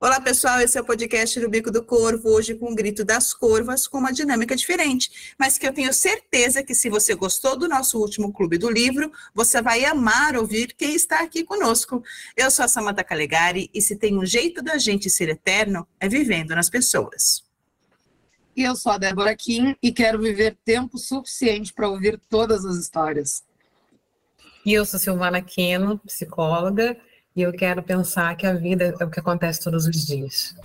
Olá, pessoal. Esse é o podcast do Bico do Corvo, hoje com o Grito das Corvas, com uma dinâmica diferente, mas que eu tenho certeza que se você gostou do nosso último Clube do Livro, você vai amar ouvir quem está aqui conosco. Eu sou a Samanta Calegari e se tem um jeito da gente ser eterno, é vivendo nas pessoas. E eu sou a Débora Kim e quero viver tempo suficiente para ouvir todas as histórias. E eu sou Silvana Queno, psicóloga, e eu quero pensar que a vida é o que acontece todos os dias.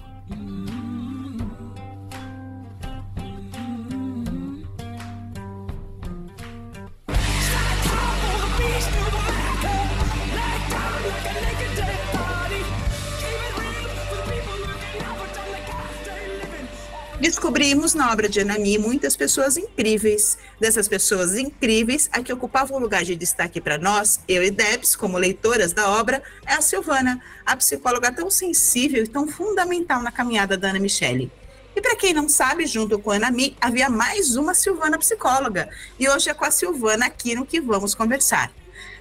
Descobrimos na obra de Anami muitas pessoas incríveis. Dessas pessoas incríveis, a que ocupava um lugar de destaque para nós, eu e Debs, como leitoras da obra, é a Silvana, a psicóloga tão sensível e tão fundamental na caminhada da Ana Michele. E para quem não sabe, junto com a Anami, havia mais uma Silvana psicóloga. E hoje é com a Silvana aqui no que vamos conversar.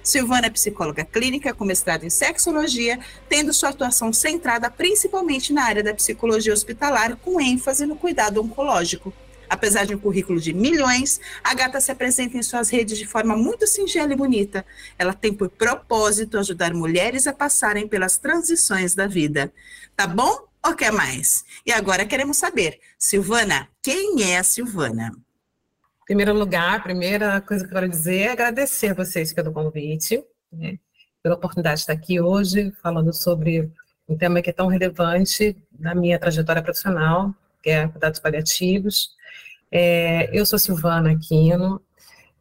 Silvana é psicóloga clínica com mestrado em sexologia, tendo sua atuação centrada principalmente na área da psicologia hospitalar, com ênfase no cuidado oncológico. Apesar de um currículo de milhões, a gata se apresenta em suas redes de forma muito singela e bonita. Ela tem por propósito ajudar mulheres a passarem pelas transições da vida. Tá bom ou quer mais? E agora queremos saber, Silvana, quem é a Silvana? Primeiro lugar, a primeira coisa que eu quero dizer é agradecer a vocês pelo convite, né, pela oportunidade de estar aqui hoje falando sobre um tema que é tão relevante na minha trajetória profissional, que é cuidados paliativos. É, eu sou Silvana Aquino.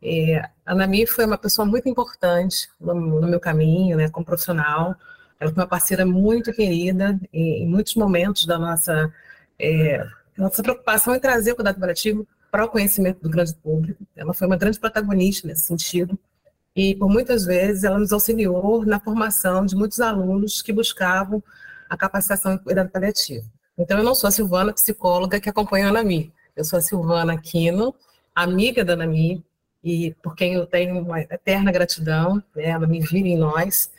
É, a Nami foi uma pessoa muito importante no, no, meu caminho, né, como profissional. Ela foi uma parceira muito querida em, em muitos momentos da nossa, é, nossa preocupação em trazer o cuidado paliativo para o conhecimento do grande público. Ela foi uma grande protagonista nesse sentido. E, por muitas vezes, ela nos auxiliou na formação de muitos alunos que buscavam a capacitação em cuidado paliativo. Então, eu não sou a Silvana, psicóloga, que acompanha a Anami. Eu sou a Silvana Aquino, amiga da Anami, e por quem eu tenho uma eterna gratidão, né, ela me vive em nós.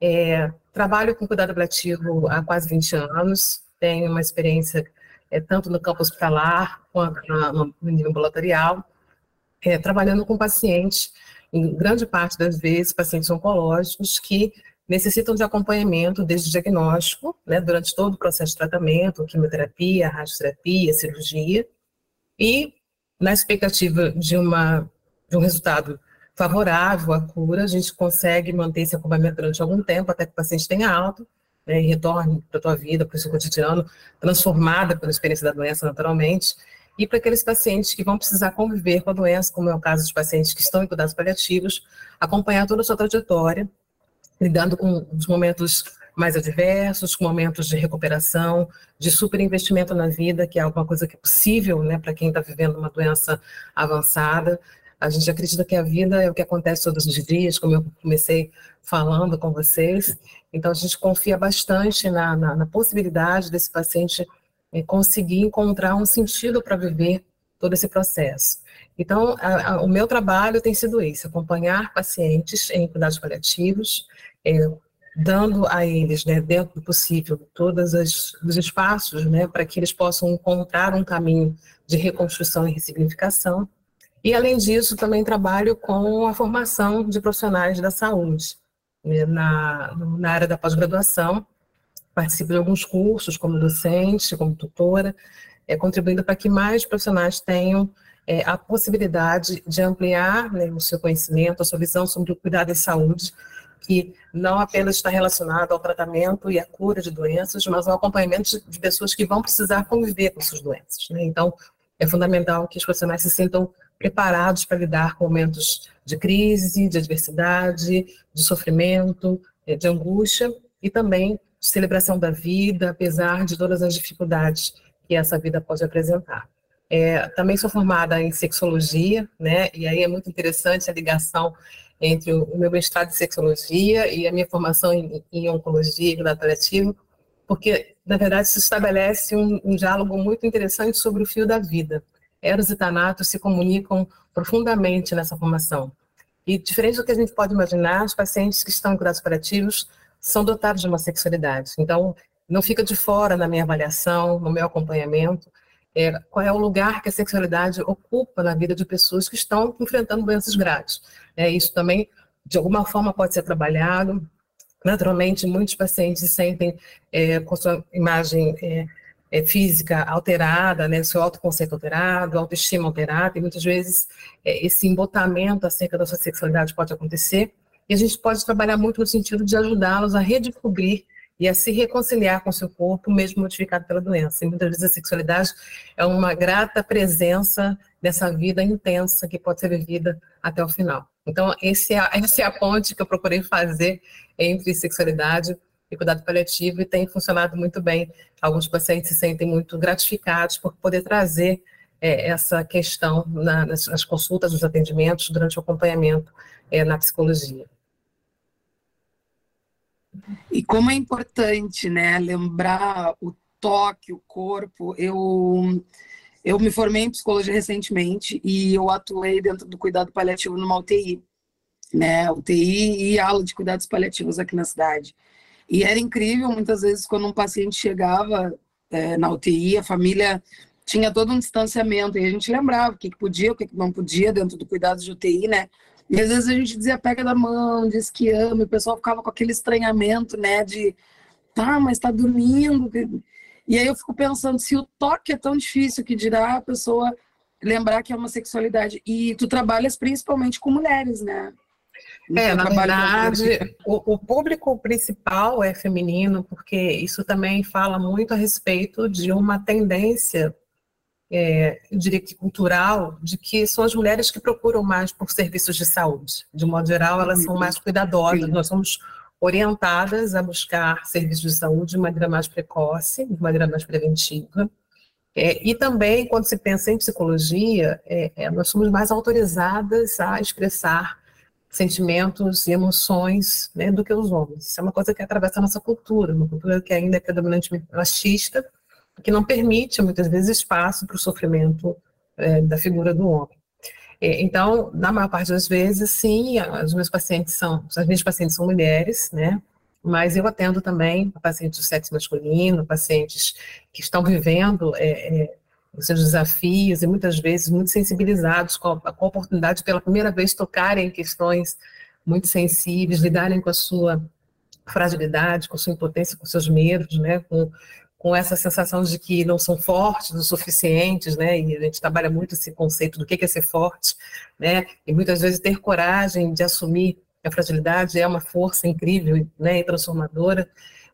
É, trabalho com cuidado paliativo há quase 20 anos, tenho uma experiência é, tanto no campo hospitalar quanto no nível ambulatorial, é, trabalhando com pacientes, em grande parte das vezes, pacientes oncológicos que necessitam de acompanhamento desde o diagnóstico, né, durante todo o processo de tratamento, quimioterapia, radioterapia, cirurgia, e na expectativa de, uma, de um resultado favorável à cura, a gente consegue manter esse acompanhamento durante algum tempo, até que o paciente tenha alta, né, e retorne para a tua vida, para o seu cotidiano, transformada pela experiência da doença naturalmente, e para aqueles pacientes que vão precisar conviver com a doença, como é o caso de pacientes que estão em cuidados paliativos, acompanhar toda a sua trajetória, lidando com os momentos mais adversos, com momentos de recuperação, de superinvestimento na vida, que é alguma coisa que é possível né, para quem está vivendo uma doença avançada, a gente acredita que a vida é o que acontece todos os dias, como eu comecei falando com vocês. Então, a gente confia bastante na, na, na possibilidade desse paciente é, conseguir encontrar um sentido para viver todo esse processo. Então, a, a, o meu trabalho tem sido esse: acompanhar pacientes em cuidados paliativos, é, dando a eles, né, dentro do possível, todos os espaços né, para que eles possam encontrar um caminho de reconstrução e ressignificação e, além disso, também trabalho com a formação de profissionais da saúde. Na, na área da pós-graduação, participo de alguns cursos como docente, como tutora, é, contribuindo para que mais profissionais tenham é, a possibilidade de ampliar né, o seu conhecimento, a sua visão sobre o cuidado em saúde, que não apenas está relacionado ao tratamento e à cura de doenças, mas ao acompanhamento de pessoas que vão precisar conviver com suas doenças. Né? Então, é fundamental que os profissionais se sintam preparados para lidar com momentos de crise, de adversidade, de sofrimento, eh, de angústia e também de celebração da vida, apesar de todas as dificuldades que essa vida pode apresentar. É, também sou formada em sexologia, né? E aí é muito interessante a ligação entre o meu mestrado em sexologia e a minha formação em, em oncologia e cuidado paliativo, porque na verdade se estabelece um, um diálogo muito interessante sobre o fio da vida. Eros e Thanatos se comunicam profundamente nessa formação. E, diferente do que a gente pode imaginar, os pacientes que estão em cuidados paliativos são dotados de uma sexualidade. Então, não fica de fora na minha avaliação, no meu acompanhamento, é, qual é o lugar que a sexualidade ocupa na vida de pessoas que estão enfrentando doenças graves. É, isso também, de alguma forma, pode ser trabalhado. Naturalmente, muitos pacientes se sentem é, com sua imagem é, física alterada, né, seu autoconceito alterado, autoestima alterada, e muitas vezes é, esse embotamento acerca da sua sexualidade pode acontecer, e a gente pode trabalhar muito no sentido de ajudá-los a redescobrir e a se reconciliar com seu corpo, mesmo modificado pela doença. E muitas vezes a sexualidade é uma grata presença dessa vida intensa que pode ser vivida até o final. Então, esse é, essa é a ponte que eu procurei fazer entre sexualidade e cuidado paliativo e tem funcionado muito bem. Alguns pacientes se sentem muito gratificados por poder trazer é, essa questão na, nas, nas, consultas, nos atendimentos, durante o acompanhamento é, na psicologia. E como é importante, né, lembrar o toque, o corpo. Eu eu me formei em psicologia recentemente e eu atuei dentro do cuidado paliativo numa UTI, né, UTI e aula de cuidados paliativos aqui na cidade. E era incrível, muitas vezes, quando um paciente chegava é, na UTI, a família tinha todo um distanciamento, e a gente lembrava o que, podia, o que, que não podia dentro do cuidado de UTI, né? E às vezes a gente dizia, pega da mão, diz que ama, e o pessoal ficava com aquele estranhamento, né? De, tá, mas tá dormindo. E aí eu fico pensando, se o toque é tão difícil, que dirá a pessoa lembrar que é uma sexualidade. E tu trabalhas principalmente com mulheres, né? É, na verdade, o, o, público principal é feminino, porque isso também fala muito a respeito de uma tendência, é, eu diria que cultural, de que são as mulheres que procuram mais por serviços de saúde. De modo geral, elas são mais cuidadosas, Sim. nós somos orientadas a buscar serviços de saúde de maneira mais precoce, de maneira mais preventiva. É, e também, quando se pensa em psicologia, é, é nós somos mais autorizadas a expressar sentimentos e emoções né, do que os homens. Isso é uma coisa que atravessa a nossa cultura, uma cultura que ainda é predominantemente machista, que não permite, muitas vezes, espaço para o sofrimento é, da figura do homem. É, então, na maior parte das vezes, sim, os meus pacientes são, as minhas pacientes são mulheres, né? Mas eu atendo também pacientes do sexo masculino, pacientes que estão vivendo é, é os seus desafios e muitas vezes muito sensibilizados com a, com a oportunidade de pela primeira vez tocarem em questões muito sensíveis, lidarem com a sua fragilidade, com a sua impotência, com seus medos, né, com, com essa sensação de que não são fortes o suficientes, né, e a gente trabalha muito esse conceito do que é ser forte, né, e muitas vezes ter coragem de assumir a fragilidade é uma força incrível, né, e transformadora,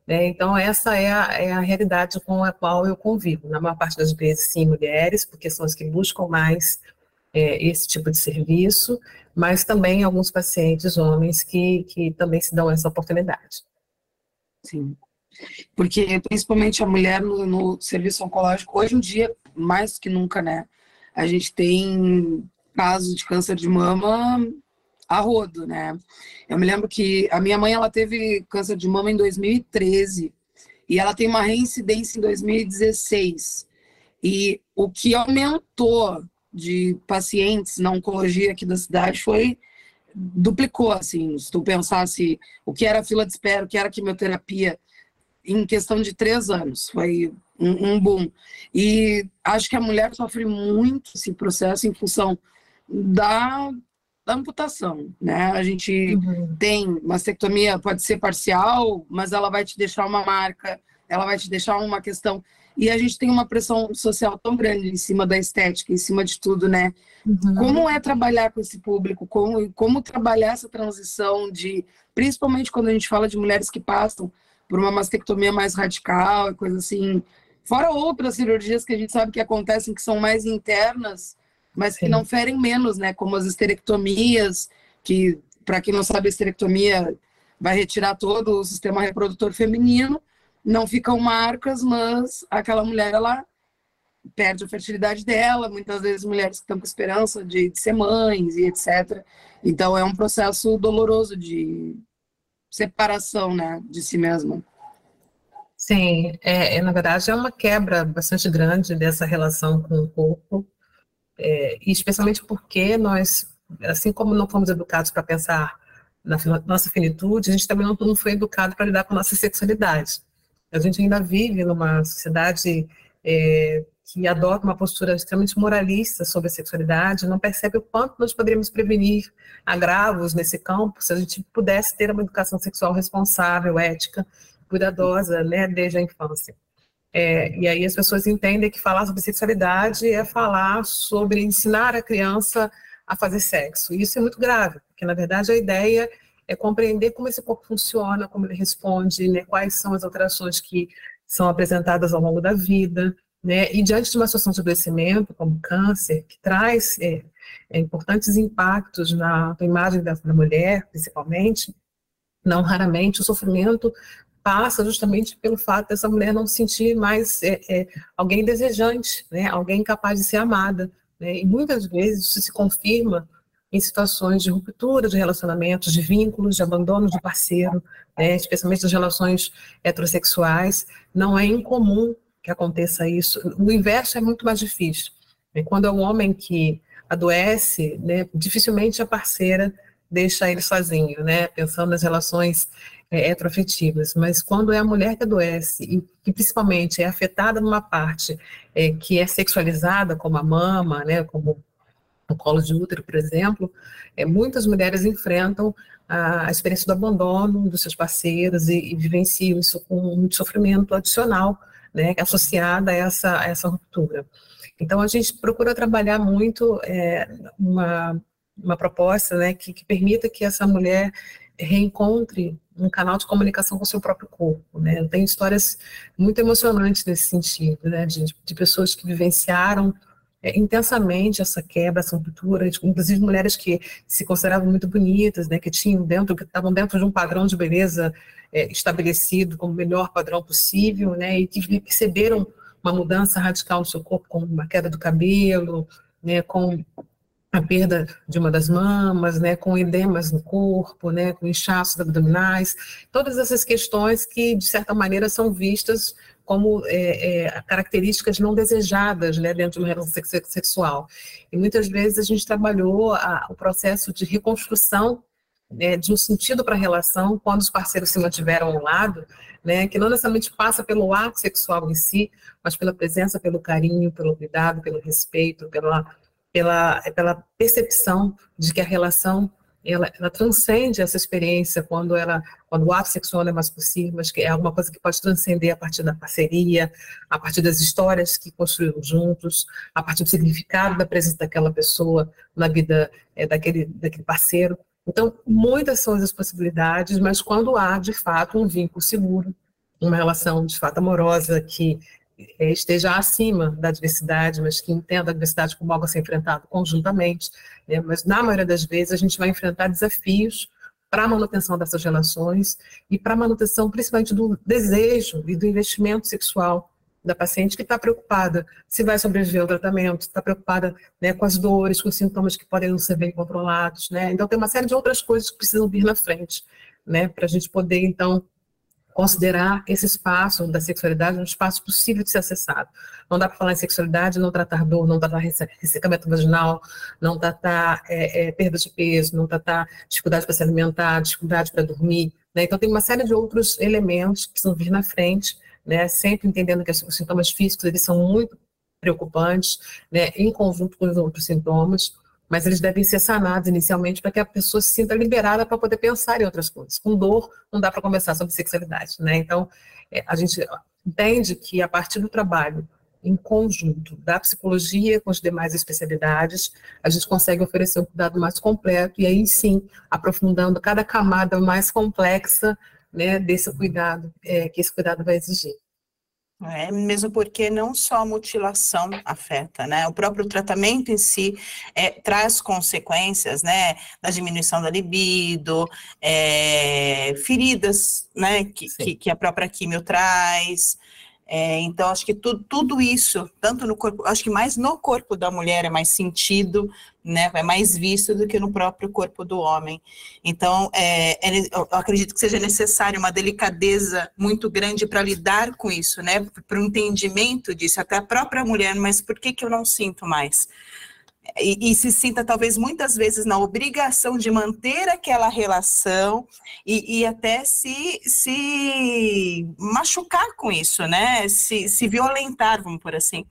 né? Então, essa é a, é a, realidade com a qual eu convivo. Na maior parte das vezes, sim, mulheres, porque são as que buscam mais é, esse tipo de serviço, mas também alguns pacientes homens que, que também se dão essa oportunidade. Sim. Porque, principalmente a mulher no, no serviço oncológico, hoje em dia, mais que nunca, né? A gente tem casos de câncer de mama a rodo, né? Eu me lembro que a minha mãe ela teve câncer de mama em 2013 e ela tem uma reincidência em 2016. E o que aumentou de pacientes na oncologia aqui da cidade foi duplicou, assim, se tu pensasse o que era fila de espera, o que era quimioterapia, em questão de três anos, foi um, um boom. E acho que a mulher sofre muito esse processo em função da da amputação, né? A gente uhum. tem mastectomia, pode ser parcial, mas ela vai te deixar uma marca, ela vai te deixar uma questão. E a gente tem uma pressão social tão grande em cima da estética, em cima de tudo, né? Uhum. Como é trabalhar com esse público? Como, como trabalhar essa transição de, principalmente quando a gente fala de mulheres que passam por uma mastectomia mais radical e coisa assim, fora outras cirurgias que a gente sabe que acontecem que são mais internas, mas que não ferem menos, né? Como as esterectomias, que, para quem não sabe, a esterectomia vai retirar todo o sistema reprodutor feminino, não ficam marcas, mas aquela mulher, ela perde a fertilidade dela, muitas vezes mulheres que estão com esperança de, de ser mães e etc. Então é um processo doloroso de separação, né, de si mesma. Sim, é, é, na verdade é uma quebra bastante grande dessa relação com o corpo, é, e especialmente porque nós, assim como não fomos educados para pensar na nossa finitude, a gente também não, não foi educado para lidar com a nossa sexualidade. A gente ainda vive numa sociedade é, que adota uma postura extremamente moralista sobre a sexualidade, não percebe o quanto nós poderíamos prevenir agravos nesse campo se a gente pudesse ter uma educação sexual responsável, ética, cuidadosa, né, desde a infância. É, e aí as pessoas entendem que falar sobre sexualidade é falar sobre ensinar a criança a fazer sexo. E isso é muito grave, porque na verdade a ideia é compreender como esse corpo funciona, como ele responde, né, quais são as alterações que são apresentadas ao longo da vida, né? E diante de uma situação de adoecimento, como câncer, que traz é, é, importantes impactos na, na imagem da, da, mulher, principalmente, não raramente o sofrimento passa justamente pelo fato dessa mulher não se sentir mais é, é, alguém desejante, né? alguém capaz de ser amada. Né? E muitas vezes isso se confirma em situações de ruptura de relacionamentos, de vínculos, de abandono de parceiro, né? especialmente nas relações heterossexuais. Não é incomum que aconteça isso. O inverso é muito mais difícil. Quando é um homem que adoece, né, dificilmente a parceira deixa ele sozinho, né, pensando nas relações é, heteroafetivas. Mas quando é a mulher que adoece e que principalmente é afetada numa parte é, que é sexualizada, como a mama, né, como o colo de útero, por exemplo, é, muitas mulheres enfrentam a, a, experiência do abandono dos seus parceiros e, e vivenciam isso com muito sofrimento adicional né, associada a essa, a essa ruptura. Então, a gente procura trabalhar muito é, uma, uma proposta né, que, que permita que essa mulher reencontre um canal de comunicação com o seu próprio corpo. Né? Eu tenho histórias muito emocionantes nesse sentido, né? de, de pessoas que vivenciaram é, intensamente essa quebra, essa ruptura, inclusive mulheres que se consideravam muito bonitas, né, que tinham dentro, que estavam dentro de um padrão de beleza é, estabelecido como o melhor padrão possível, né, e que perceberam uma mudança radical no seu corpo, com uma queda do cabelo, né, com a perda de uma das mamas, né, com edemas no corpo, né, com inchaços abdominais, todas essas questões que, de certa maneira, são vistas como é, é, características não desejadas né, dentro de uma relação sexual. E muitas vezes a gente trabalhou a, o processo de reconstrução né, de um sentido para a relação quando os parceiros se mantiveram ao lado, né, que não necessariamente passa pelo ato sexual em si, mas pela presença, pelo carinho, pelo cuidado, pelo respeito, pela, pela, pela percepção de que a relação ela, ela, transcende essa experiência quando ela quando o ato sexual é mais possível, mas que é alguma coisa que pode transcender a partir da parceria, a partir das histórias que construíram juntos, a partir do significado da presença daquela pessoa na vida é, daquele daquele parceiro. Então, muitas são as possibilidades, mas quando há de fato um vínculo seguro, uma relação de fato amorosa que é, esteja acima da diversidade, mas que entenda a diversidade como algo a ser enfrentado conjuntamente. Né? Mas, na maioria das vezes, a gente vai enfrentar desafios para a manutenção dessas relações e para a manutenção, principalmente, do desejo e do investimento sexual da paciente que está preocupada se vai sobreviver ao tratamento, está preocupada né, com as dores, com os sintomas que podem não ser bem controlados. Né? Então, tem uma série de outras coisas que precisam vir na frente, né, para a gente poder, então, considerar esse espaço da sexualidade um espaço possível de ser acessado. Não dá para falar em sexualidade, não tratar dor, não tratar ressecamento vaginal, não tratar é, é, perda de peso, não tratar dificuldade para se alimentar, dificuldade para dormir. Né? Então, tem uma série de outros elementos que precisam vir na frente, né? sempre entendendo que os sintomas físicos eles são muito preocupantes, né? em conjunto com os outros sintomas, mas eles devem ser sanados inicialmente para que a pessoa se sinta liberada para poder pensar em outras coisas. Com dor, não dá para conversar sobre sexualidade, né? Então, é, a gente entende que a partir do trabalho em conjunto da psicologia com as demais especialidades, a gente consegue oferecer um cuidado mais completo e aí sim, aprofundando cada camada mais complexa né, desse cuidado, é, que esse cuidado vai exigir. É, mesmo porque não só a mutilação afeta, né? O próprio tratamento em si é, traz consequências, né? Da diminuição da libido, é, feridas, né? Que, que, que, a própria químio traz, é, então, acho que tu, tudo isso, tanto no corpo, acho que mais no corpo da mulher é mais sentido, né, é mais visto do que no próprio corpo do homem. Então, é, é, eu acredito que seja necessário uma delicadeza muito grande para lidar com isso, né, para o entendimento disso, até a própria mulher, mas por que, que eu não sinto mais? E, e, se sinta talvez muitas vezes na obrigação de manter aquela relação e, e até se, se machucar com isso, né? Se, se violentar, vamos por assim.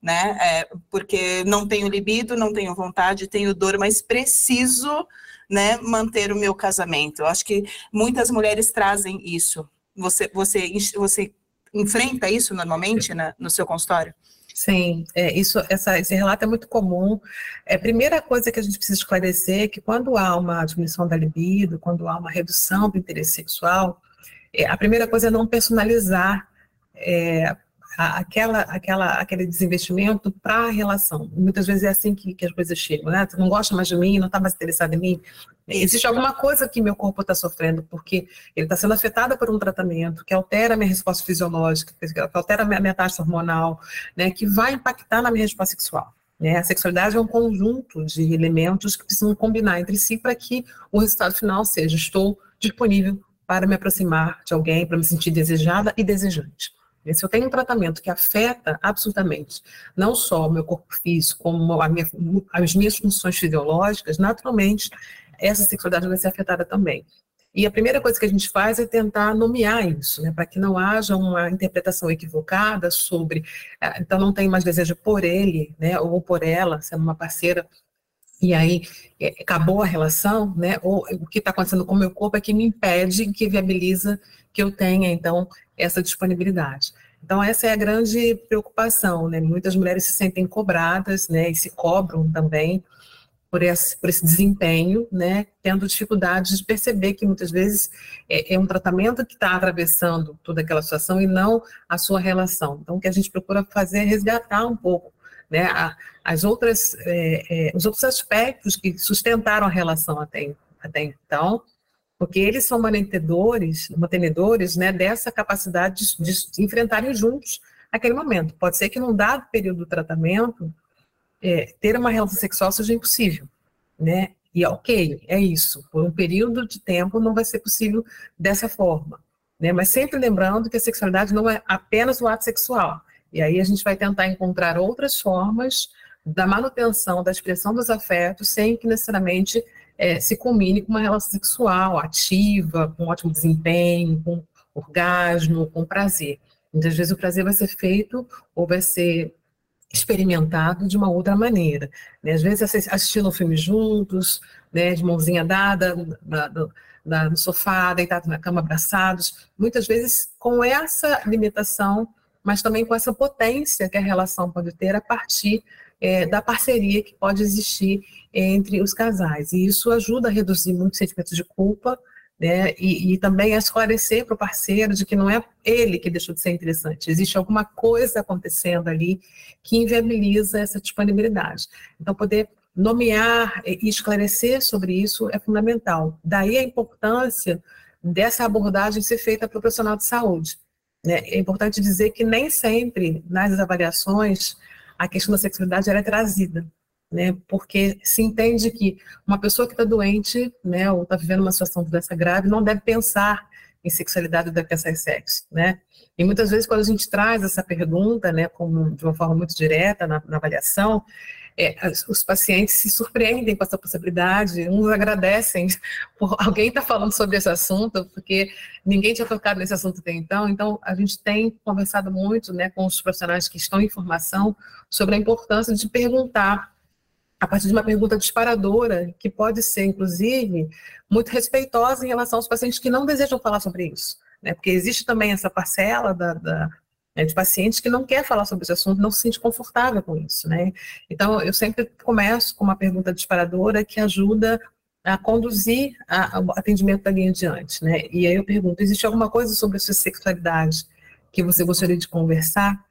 Né? É, porque não tenho libido, não tenho vontade, tenho dor, mas preciso né, manter o meu casamento. Eu acho que muitas mulheres trazem isso. Você, você, você enfrenta isso normalmente na, no seu consultório? Sim, é, isso, essa, esse relato é muito comum. É, primeira coisa que a gente precisa esclarecer é que quando há uma diminuição da libido, quando há uma redução do interesse sexual, é, a primeira coisa é não personalizar é, aquela, aquela, aquele desinvestimento para a relação. Muitas vezes é assim que, que as coisas chegam, né? Você não gosta mais de mim, não está mais interessado em mim. Existe alguma coisa que meu corpo está sofrendo, porque ele está sendo afetado por um tratamento que altera a minha resposta fisiológica, que altera a minha, minha taxa hormonal, né? Que vai impactar na minha resposta sexual. Né? A sexualidade é um conjunto de elementos que precisam combinar entre si para que o resultado final seja: estou disponível para me aproximar de alguém, para me sentir desejada e desejante. Se eu tenho um tratamento que afeta absolutamente não só o meu corpo físico, como minha, as minhas funções fisiológicas, naturalmente essa sexualidade vai ser afetada também. E a primeira coisa que a gente faz é tentar nomear isso, né, para que não haja uma interpretação equivocada sobre, ah, então não tem mais desejo por ele, né, ou por ela, sendo uma parceira, e aí é, acabou a relação, né, ou o que está acontecendo com o meu corpo é que me impede, que viabiliza que eu tenha, então, essa disponibilidade. Então, essa é a grande preocupação, né? Muitas mulheres se sentem cobradas, né, e se cobram também por esse, por esse desempenho, né, tendo dificuldade de perceber que muitas vezes é, é um tratamento que está atravessando toda aquela situação e não a sua relação. Então, o que a gente procura fazer é resgatar um pouco, né, as outras, é, é, os outros aspectos que sustentaram a relação até, até então, porque eles são mantenedores, mantenedores né, dessa capacidade de, de, enfrentarem juntos aquele momento. Pode ser que num dado período do tratamento, é, ter uma relação sexual seja impossível, né? E ok, é isso. Por um período de tempo não vai ser possível dessa forma, né? Mas sempre lembrando que a sexualidade não é apenas o ato sexual. E aí a gente vai tentar encontrar outras formas da manutenção da expressão dos afetos sem que necessariamente é, se combine com uma relação sexual ativa, com ótimo desempenho, com orgasmo, com prazer. Muitas vezes o prazer vai ser feito ou vai ser experimentado de uma outra maneira. Né? Às vezes assistindo um filme juntos, né, de mãozinha dada, no sofá, deitado na cama, abraçados, muitas vezes com essa limitação, mas também com essa potência que a relação pode ter a partir é, da parceria que pode existir entre os casais. E isso ajuda a reduzir muitos sentimentos de culpa, né, e, e, também a esclarecer para o parceiro de que não é ele que deixou de ser interessante, existe alguma coisa acontecendo ali que inviabiliza essa disponibilidade. Então, poder nomear e esclarecer sobre isso é fundamental. Daí a importância dessa abordagem ser feita para o profissional de saúde. Né? É importante dizer que nem sempre nas avaliações a questão da sexualidade é trazida, né? Porque se entende que uma pessoa que está doente, né, ou está vivendo uma situação de doença grave, não deve pensar em sexualidade deve pensar em sexo, né? E muitas vezes quando a gente traz essa pergunta, né, como de uma forma muito direta na, na avaliação, é, os pacientes se surpreendem com essa possibilidade, uns agradecem por alguém estar tá falando sobre esse assunto, porque ninguém tinha tocado nesse assunto até então. Então, a gente tem conversado muito né, com os profissionais que estão em formação sobre a importância de perguntar, a partir de uma pergunta disparadora, que pode ser, inclusive, muito respeitosa em relação aos pacientes que não desejam falar sobre isso. Né, porque existe também essa parcela da, da né, de pacientes que não quer falar sobre esse assunto, não se sente confortável com isso, né? Então, eu sempre começo com uma pergunta disparadora que ajuda a conduzir a, o atendimento dali em diante, né? E aí eu pergunto, existe alguma coisa sobre a sua sexualidade que você gostaria de conversar?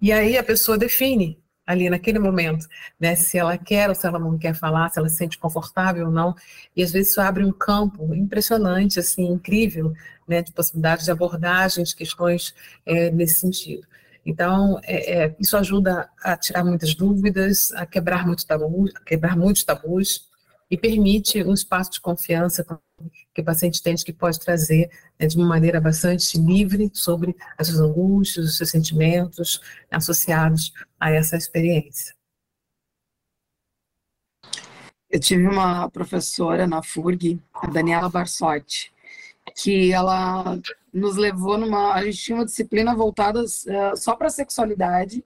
E aí a pessoa define ali naquele momento, né? Se ela quer ou se ela não quer falar, se ela se sente confortável ou não. E às vezes isso abre um campo impressionante, assim, incrível, né? De possibilidades de abordagem de questões é, nesse sentido. Então, é, é, isso ajuda a tirar muitas dúvidas, a quebrar, muito tabu, a quebrar muitos tabus, e permite um espaço de confiança que o paciente tem que pode trazer né, de uma maneira bastante livre sobre as suas angústias, os seus sentimentos associados a essa experiência. Eu tive uma professora na FURG, a Daniela Barsotti, que ela nos levou numa. A gente tinha uma disciplina voltada uh, só para sexualidade,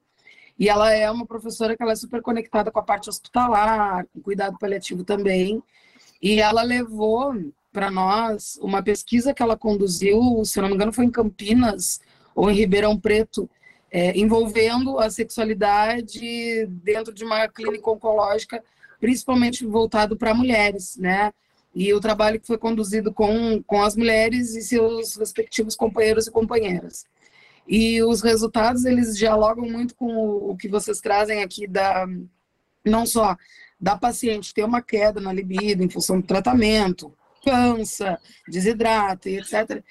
e ela é uma professora que ela é super conectada com a parte hospitalar, com cuidado paliativo também. E ela levou para nós uma pesquisa que ela conduziu, se não me engano, foi em Campinas ou em Ribeirão Preto, é, envolvendo a sexualidade dentro de uma clínica oncológica, principalmente voltado para mulheres, né? E o trabalho que foi conduzido com, com as mulheres e seus respectivos companheiros e companheiras. E os resultados, eles dialogam muito com o, que vocês trazem aqui da não só da paciente ter uma queda na libido em função do tratamento, cansa, desidrata e etc.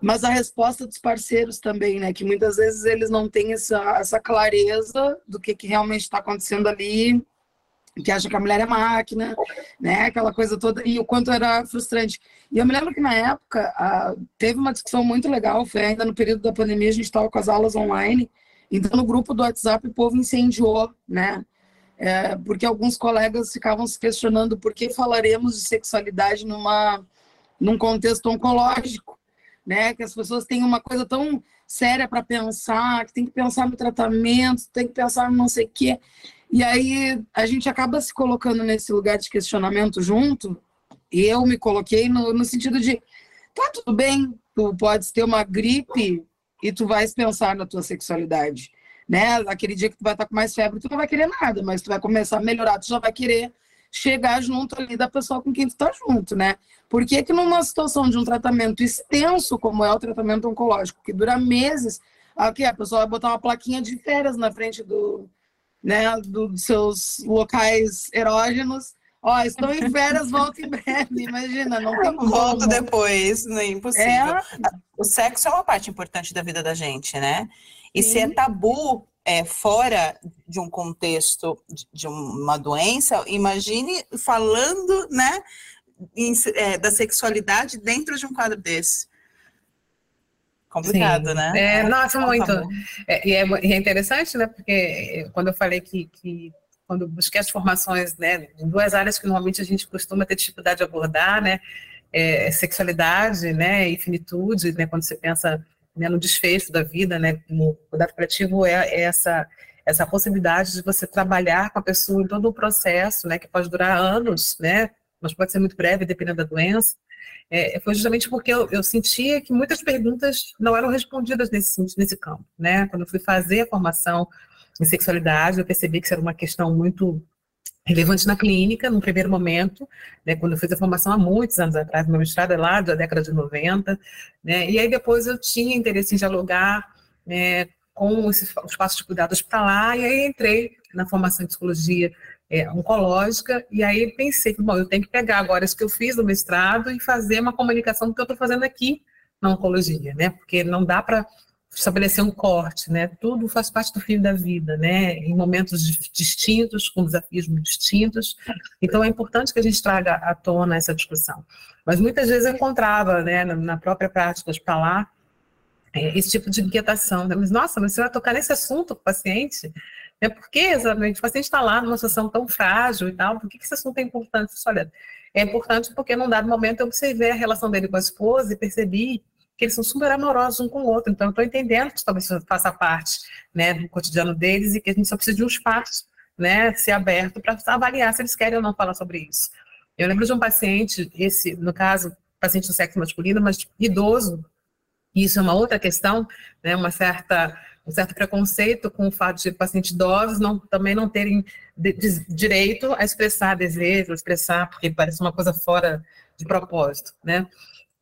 Mas a resposta dos parceiros também, né? Que muitas vezes eles não têm essa, essa clareza do que, que realmente está acontecendo ali, que acha que a mulher é máquina, né? Aquela coisa toda, e o quanto era frustrante. E eu me lembro que na época a, teve uma discussão muito legal, foi ainda no período da pandemia, a gente estava com as aulas online, então no grupo do WhatsApp o povo incendiou, né? é, porque alguns colegas ficavam se questionando por que falaremos de sexualidade numa, num contexto oncológico, né? Que as pessoas têm uma coisa tão séria para pensar, que tem que pensar no tratamento, tem que pensar no não sei o quê. E aí a gente acaba se colocando nesse lugar de questionamento junto, e eu me coloquei no, no sentido de, tá tudo bem, tu podes ter uma gripe e tu vais pensar na tua sexualidade né? Aquele dia que tu vai estar com mais febre, tu não vai querer nada, mas tu vai começar a melhorar, tu já vai querer chegar junto ali da pessoa com quem tu tá junto, né? Por que que numa situação de um tratamento extenso, como é o tratamento oncológico, que dura meses, aqui a pessoa vai botar uma plaquinha de férias na frente do, né, do, dos seus locais erógenos, Ó, estou em férias, volto em breve. Imagina, não tem como. Volto depois, não é impossível. É... O sexo é uma parte importante da vida da gente, né? E Sim. se é tabu é, fora de um contexto de, de uma doença, imagine falando, né, em, é, da sexualidade dentro de um quadro desse. Complicado, Sim. né? É, nossa, muito. É, e, é, é, interessante, né, porque quando eu falei que, que quando busquei as formações, né, em duas áreas que normalmente a gente costuma ter dificuldade de abordar, né, é, sexualidade, né, e finitude, né, quando você pensa né, no desfecho da vida, né, no cuidado criativo é, é essa essa possibilidade de você trabalhar com a pessoa em todo o processo, né, que pode durar anos, né, mas pode ser muito breve, dependendo da doença, é, foi justamente porque eu, eu, sentia que muitas perguntas não eram respondidas nesse, nesse campo, né, quando eu fui fazer a formação em sexualidade, eu percebi que isso era uma questão muito relevante na clínica, no primeiro momento, né, quando eu fiz a formação há muitos anos atrás, meu mestrado é lá da década de 90, né, e aí depois eu tinha interesse em dialogar né, com esse, o espaço de cuidado hospitalar, e aí entrei na formação em psicologia é, oncológica, e aí pensei, bom, eu tenho que pegar agora isso que eu fiz no mestrado e fazer uma comunicação do que eu estou fazendo aqui na oncologia, né, porque não dá para estabelecer um corte, né? Tudo faz parte do fim da vida, né? Em momentos distintos, com desafios muito distintos. Então é importante que a gente traga à tona essa discussão. Mas muitas vezes eu encontrava, né, na própria prática hospitalar, é, esse tipo de inquietação. Né? Mas, nossa, mas você vai tocar nesse assunto com o paciente? É porque exatamente o paciente está lá numa situação tão frágil e tal, por que esse assunto é importante? Olha, é importante porque num dado momento eu observei a relação dele com a esposa e percebi que eles são super amorosos um com o outro. Então, eu estou entendendo que talvez faça parte né, do cotidiano deles e que a gente só precisa de um espaço né, ser aberto para avaliar se eles querem ou não falar sobre isso. Eu lembro de um paciente, esse, no caso, paciente do sexo masculino, mas idoso, e isso é uma outra questão, né, uma certa, um certo preconceito com o fato de pacientes idosos não, também não terem de, de, direito a expressar desejo, expressar, porque parece uma coisa fora de propósito, né?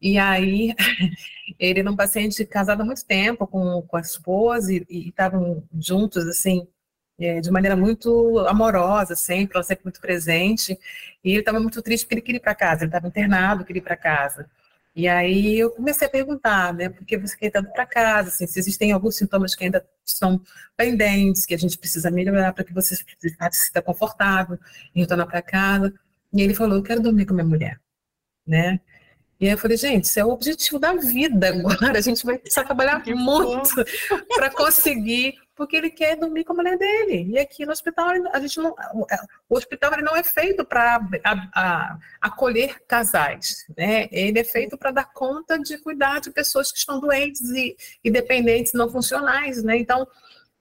E aí, ele era um paciente casado há muito tempo com, com a esposa e estavam juntos, assim, é, de maneira muito amorosa, sempre, ela sempre muito presente. E ele estava muito triste porque ele queria ir para casa, ele estava internado, queria ir para casa. E aí eu comecei a perguntar, né, por que você quer ir para casa, assim, se existem alguns sintomas que ainda são pendentes, que a gente precisa melhorar para que você se sinta confortável em retornar para casa. E ele falou, eu quero dormir com minha mulher, né? E aí eu falei, gente, isso é o objetivo da vida agora. A gente vai precisar trabalhar muito para conseguir porque ele quer dormir com a mulher dele. E aqui no hospital, a gente não, o hospital ele não é feito para acolher casais, né? Ele é feito para dar conta de cuidar de pessoas que estão doentes e, e dependentes, não funcionais, né? Então,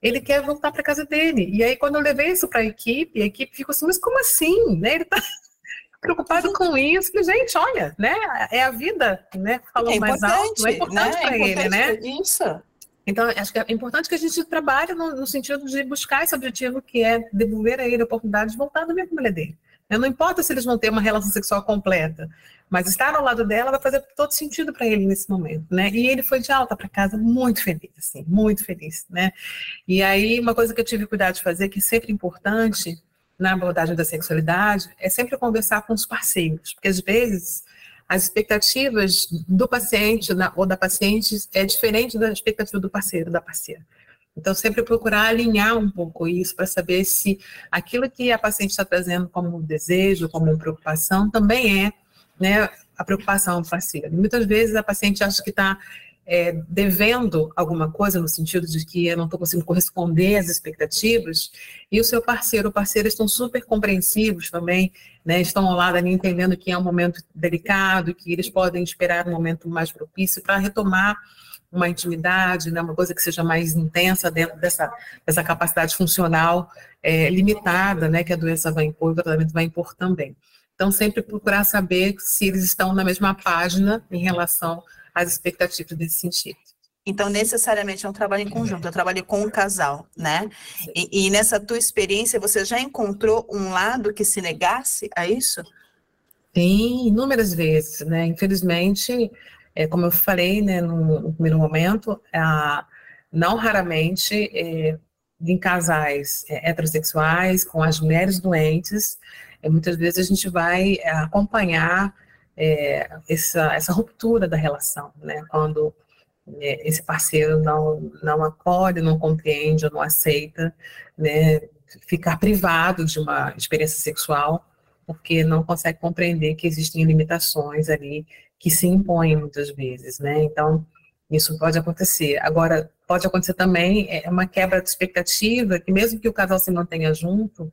ele quer voltar para casa dele. E aí, quando eu levei isso para a equipe, a equipe ficou assim, mas como assim? Né? Ele está preocupado com isso. gente, olha, né? É a vida, né? Falou é mais alto, é importante né? para é ele, né? Isso. Então, acho que é importante que a gente trabalhe no, no, sentido de buscar esse objetivo, que é devolver a ele a oportunidade de voltar no mesmo mulher dele. Não importa se eles vão ter uma relação sexual completa, mas estar ao lado dela vai fazer todo sentido para ele nesse momento, né? E ele foi de alta para casa muito feliz, assim, muito feliz, né? E aí, uma coisa que eu tive cuidado de fazer, que é sempre importante na abordagem da sexualidade, é sempre conversar com os parceiros, porque às vezes as expectativas do paciente ou da paciente é diferente da expectativa do parceiro, da parceira. Então, sempre procurar alinhar um pouco isso para saber se aquilo que a paciente está trazendo como desejo, como preocupação, também é né, a preocupação do parceiro. muitas vezes a paciente acha que está é, devendo alguma coisa, no sentido de que eu não estou conseguindo corresponder às expectativas, e o seu parceiro ou parceira estão super compreensivos também, né, estão ao lado ali entendendo que é um momento delicado, que eles podem esperar um momento mais propício para retomar uma intimidade, né, uma coisa que seja mais intensa dentro dessa, dessa capacidade funcional é, limitada, né, que a doença vai impor, o tratamento vai impor também. Então, sempre procurar saber se eles estão na mesma página em relação às expectativas desse sentido. Então, necessariamente é um trabalho em conjunto, eu trabalho com um casal, né? E, e, nessa tua experiência, você já encontrou um lado que se negasse a isso? Sim, inúmeras vezes, né? Infelizmente, é, como eu falei né, no, no primeiro momento, a, não raramente é, em casais é, heterossexuais, com as mulheres doentes, é, muitas vezes a gente vai é, acompanhar é, essa, essa ruptura da relação, né? Quando é, esse parceiro não, não acolhe, não compreende não aceita, né? Ficar privado de uma experiência sexual porque não consegue compreender que existem limitações ali que se impõem muitas vezes, né? Então, isso pode acontecer. Agora, pode acontecer também é uma quebra de expectativa, que mesmo que o casal se mantenha junto,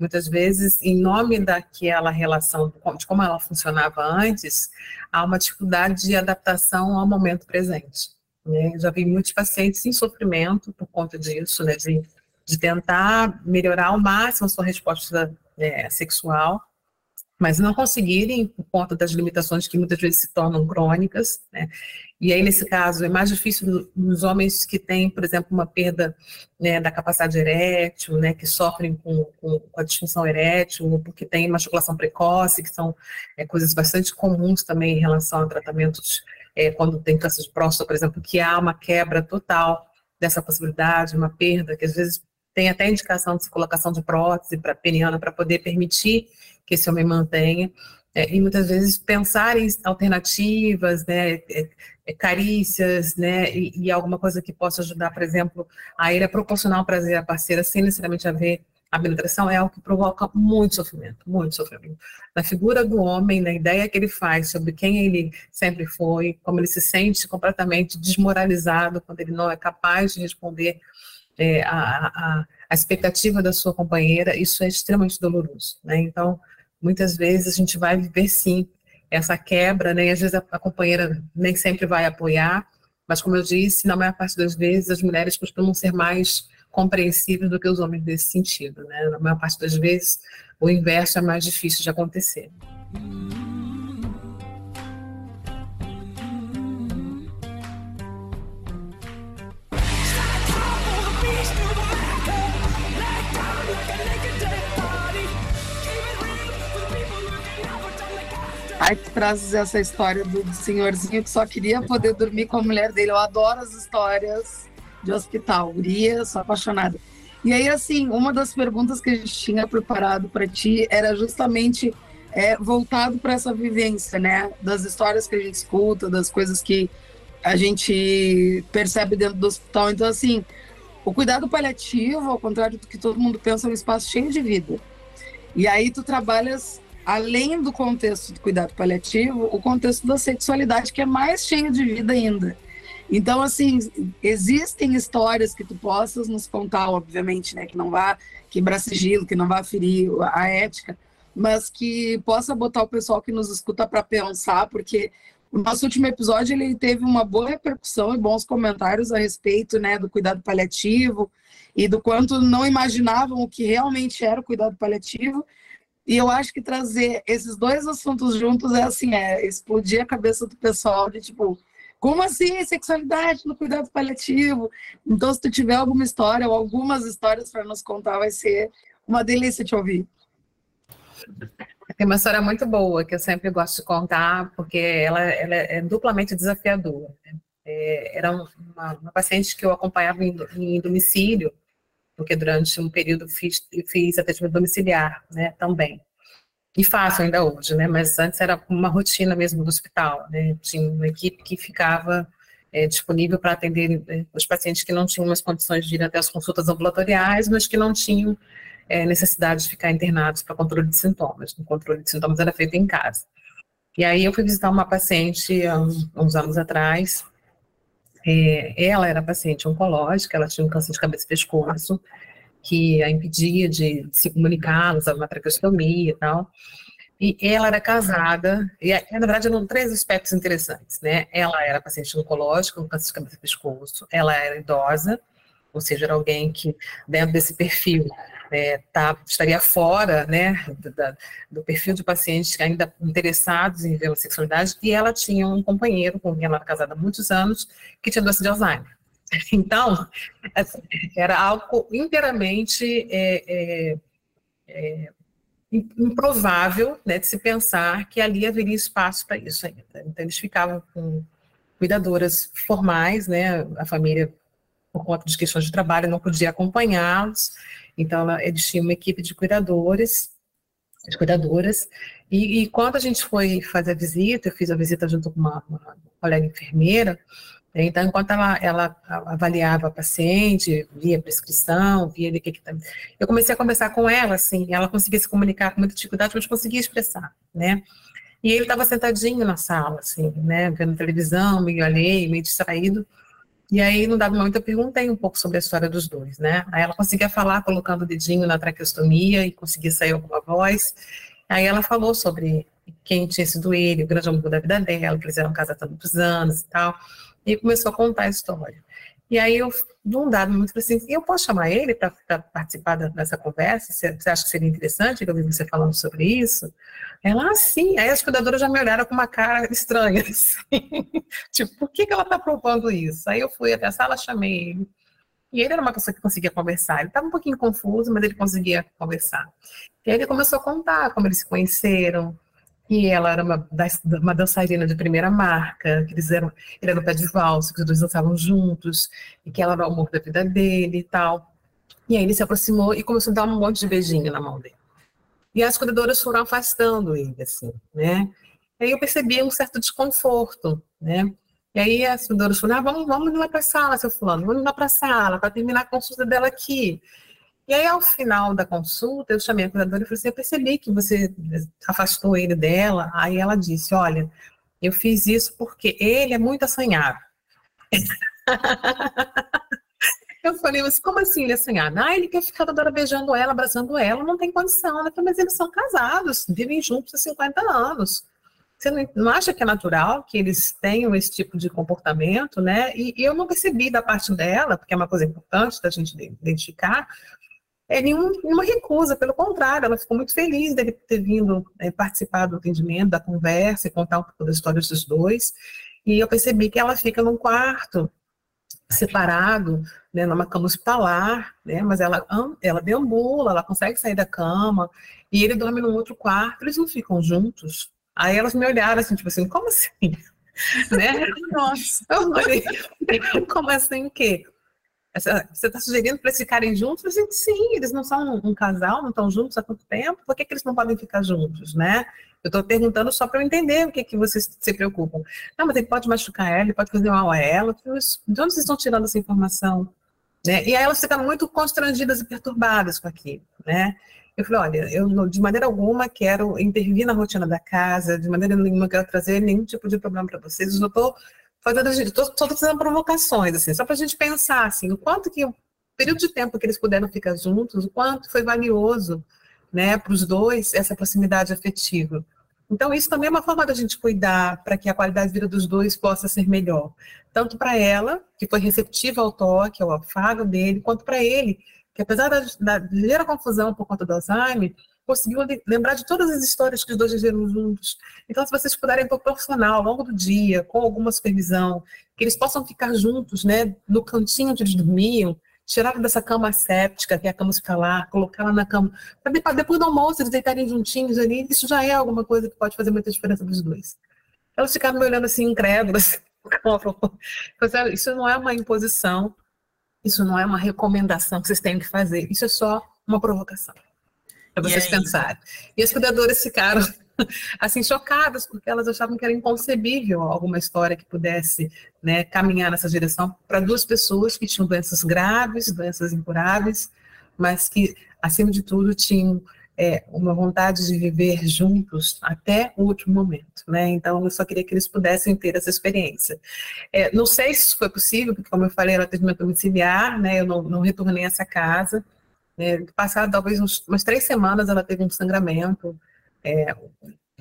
Muitas vezes, em nome daquela relação, de como ela funcionava antes, há uma dificuldade de adaptação ao momento presente. Né? Já vi muitos pacientes em sofrimento por conta disso, né? de, de tentar melhorar ao máximo a sua resposta é, sexual, mas não conseguirem por conta das limitações que muitas vezes se tornam crônicas, né? E aí, nesse caso, é mais difícil nos homens que têm, por exemplo, uma perda né, da capacidade erétil, né, que sofrem com, com, com, a disfunção erétil, ou porque têm ejaculação precoce, que são é, coisas bastante comuns também em relação a tratamentos é, quando tem câncer de próstata, por exemplo, que há uma quebra total dessa possibilidade, uma perda, que às vezes tem até indicação de colocação de prótese para peniana para poder permitir que esse homem mantenha. É, e muitas vezes pensar em alternativas, né, é, é, carícias, né, e, e, alguma coisa que possa ajudar, por exemplo, a ele a proporcionar o prazer à parceira sem necessariamente haver a penetração é algo que provoca muito sofrimento, muito sofrimento. Na figura do homem, na ideia que ele faz sobre quem ele sempre foi, como ele se sente completamente desmoralizado quando ele não é capaz de responder é, a, a, a, expectativa da sua companheira, isso é extremamente doloroso. Né? Então, muitas vezes a gente vai viver sim essa quebra, né? Às vezes a, a companheira nem sempre vai apoiar, mas como eu disse, na maior parte das vezes as mulheres costumam ser mais compreensíveis do que os homens nesse sentido, né? Na maior parte das vezes o inverso é mais difícil de acontecer. Aí tu trazes essa história do, senhorzinho que só queria poder dormir com a mulher dele. Eu adoro as histórias de hospital. Guria, sou apaixonada. E aí, assim, uma das perguntas que a gente tinha preparado para ti era justamente é, voltado para essa vivência, né? Das histórias que a gente escuta, das coisas que a gente percebe dentro do hospital. Então, assim, o cuidado paliativo, ao contrário do que todo mundo pensa, é um espaço cheio de vida. E aí tu trabalhas além do contexto do cuidado paliativo, o contexto da sexualidade, que é mais cheio de vida ainda. Então, assim, existem histórias que tu possas nos contar, obviamente, né? Que não vá quebrar sigilo, que não vá ferir a ética, mas que possa botar o pessoal que nos escuta para pensar, porque o nosso último episódio ele teve uma boa repercussão e bons comentários a respeito né, do cuidado paliativo e do quanto não imaginavam o que realmente era o cuidado paliativo. E eu acho que trazer esses dois assuntos juntos é assim, é explodir a cabeça do pessoal de tipo, como assim sexualidade no cuidado paliativo? Então, se tu tiver alguma história ou algumas histórias para nos contar, vai ser uma delícia te ouvir. Tem uma história muito boa que eu sempre gosto de contar, porque ela, ela é duplamente desafiadora. Né? É, era uma, uma, paciente que eu acompanhava em, em, domicílio, porque durante um período fiz, fiz atendimento domiciliar né, também. E faço ainda hoje, né? Mas antes era uma rotina mesmo do hospital, né? Tinha uma equipe que ficava é, disponível para atender é, os pacientes que não tinham as condições de ir até as consultas ambulatoriais, mas que não tinham é, necessidade de ficar internados para controle de sintomas. O controle de sintomas era feito em casa. E aí eu fui visitar uma paciente há uns anos atrás. É, ela era paciente oncológica, ela tinha um câncer de cabeça e pescoço, que a impedia de se comunicar, usava uma traqueostomia e tal. E ela era casada, e na verdade eram três aspectos interessantes, né? Ela era paciente oncológica, com câncer de cabeça e pescoço, ela era idosa, ou seja, era alguém que, dentro desse perfil, é, tá, estaria fora né, do, do, perfil de pacientes ainda interessados em ver sexualidade, e ela tinha um companheiro com quem ela era casada há muitos anos, que tinha doença de Alzheimer. Então, assim, era algo inteiramente é, é, é, improvável né, de se pensar que ali haveria espaço para isso ainda. Então, eles ficavam com cuidadoras formais, né, a família por conta de questões de trabalho, não podia acompanhá-los, então ela, eles tinham uma equipe de cuidadores, de cuidadoras, e, e, quando a gente foi fazer a visita, eu fiz a visita junto com uma, uma colega enfermeira, né, então, enquanto ela, ela, avaliava a paciente, via a prescrição, via o que que tá... Eu comecei a conversar com ela, assim, ela conseguia se comunicar com muita dificuldade, mas conseguia expressar, né? E ele estava sentadinho na sala, assim, né, vendo televisão, meio alheio, meio distraído, e aí, no dado momento, eu perguntei um pouco sobre a história dos dois, né? Aí ela conseguia falar colocando o dedinho na traqueostomia e conseguia sair alguma voz. Aí ela falou sobre quem tinha sido ele, o grande amor da vida dela, que eles eram casados há muitos anos e tal. E começou a contar a história. E aí eu, num dado falei assim, eu posso chamar ele para participar dessa conversa? Você, você acha que seria interessante eu ouvir você falando sobre isso? Ela, ah, sim. Aí as cuidadoras já me olharam com uma cara estranha, assim. tipo, por que, que ela está propondo isso? Aí eu fui até a sala, chamei ele. E ele era uma pessoa que conseguia conversar. Ele estava um pouquinho confuso, mas ele conseguia conversar. E aí ele começou a contar como eles se conheceram, que ela era uma, uma dançarina de primeira marca, que eles eram, ele era o pé de valsa, que os dois dançavam juntos, e que ela era o amor da vida dele e tal. E aí ele se aproximou e começou a dar um monte de beijinho na mão dele. E as cuidadoras foram afastando ele, assim, né? E aí eu percebi um certo desconforto, né? E aí as cuidadoras falaram, ah, vamos, vamos lá para a sala, seu fulano, vamos lá para a sala, para terminar a consulta dela aqui. E aí, ao final da consulta, eu chamei a cuidadora e falei assim, eu percebi que você afastou ele dela. Aí ela disse, olha, eu fiz isso porque ele é muito assanhado. Eu falei, mas como assim ele é assanhado? Ah, ele quer ficar toda hora beijando ela, abraçando ela, não tem condição. Ela falei, mas eles são casados, vivem juntos há 50 anos. Você não, não acha que é natural que eles tenham esse tipo de comportamento, né? E, e eu não percebi da parte dela, porque é uma coisa importante da gente identificar, é nenhum, nenhuma recusa, pelo contrário, ela ficou muito feliz dele ter vindo é, participar do atendimento, da conversa e contar um pouco das histórias dos dois. E eu percebi que ela fica num quarto separado, né, numa cama hospitalar, né, mas ela, ela deambula, ela consegue sair da cama, e ele dorme num outro quarto, eles não ficam juntos. Aí elas me olharam assim, tipo assim, como assim? né? Nossa, eu falei, como assim o quê? Você está sugerindo para eles ficarem juntos? Gente, sim, eles não são um, um casal, não estão juntos há quanto tempo? Por que, que eles não podem ficar juntos, né? Eu estou perguntando só para eu entender o que, que vocês se preocupam. Não, mas ele pode machucar ela, ele pode fazer mal a ela. De onde vocês estão tirando essa informação? Né? E aí elas ficaram muito constrangidas e perturbadas com aquilo, né? Eu falei, olha, eu de maneira alguma quero intervir na rotina da casa, de maneira nenhuma quero trazer nenhum tipo de problema para vocês. Eu estou fazendo todas as provocações, assim, só para a gente pensar, assim, o quanto que o período de tempo que eles puderam ficar juntos, o quanto foi valioso, né, para os dois essa proximidade afetiva. Então, isso também é uma forma da gente cuidar para que a qualidade de vida dos dois possa ser melhor. Tanto para ela, que foi receptiva ao toque, ao afago dele, quanto para ele, que apesar da, da ligeira confusão por conta do Alzheimer, conseguiu lembrar de todas as histórias que os dois viveram juntos. Então, se vocês puderem proporcionar ao longo do dia, com alguma supervisão, que eles possam ficar juntos, né, no cantinho onde eles dormiam, tirar dessa cama séptica, que é a cama hospitalar, colocar ela na cama, para depois do almoço eles deitarem juntinhos ali, isso já é alguma coisa que pode fazer muita diferença para os dois. Elas ficaram me olhando assim, incrédulas. Isso não é uma imposição, isso não é uma recomendação que vocês têm que fazer, isso é só uma provocação para vocês pensarem. E as cuidadoras ficaram assim chocadas porque elas achavam que era inconcebível alguma história que pudesse né, caminhar nessa direção para duas pessoas que tinham doenças graves, doenças incuráveis, mas que acima de tudo tinham é, uma vontade de viver juntos até o último momento, né? Então eu só queria que eles pudessem ter essa experiência. É, não sei se isso foi possível, porque como eu falei, era atendimento domiciliar, né? Eu não, não retornei a essa casa. É, passado talvez uns, umas três semanas ela teve um sangramento é,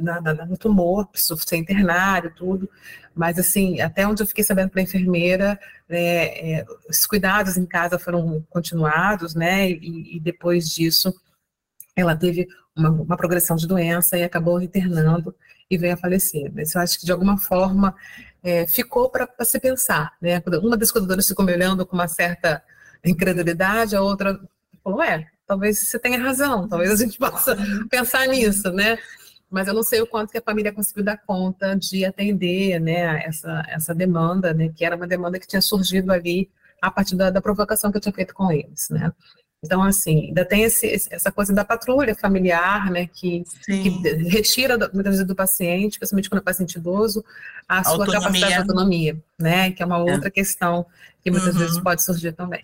na, na, no tumor, precisou ser internado, tudo. Mas, assim, até onde eu fiquei sabendo para a enfermeira, é, é, os cuidados em casa foram continuados, né? E, e depois disso, ela teve uma, uma, progressão de doença e acabou internando e veio a falecer. Mas eu acho que, de alguma forma, é, ficou para se pensar, né? Uma das cuidadoras ficou me olhando com uma certa incredulidade, a outra falou, é, talvez você tenha razão, talvez a gente possa pensar nisso, né? Mas eu não sei o quanto que a família conseguiu dar conta de atender, né, essa, essa demanda, né, que era uma demanda que tinha surgido ali a partir da, da provocação que eu tinha feito com eles, né? Então, assim, ainda tem esse, essa coisa da patrulha familiar, né, que, que retira muitas vezes do paciente, principalmente quando é paciente idoso, a sua autonomia. capacidade de autonomia, né, que é uma é. outra é. questão que muitas uhum. vezes pode surgir também.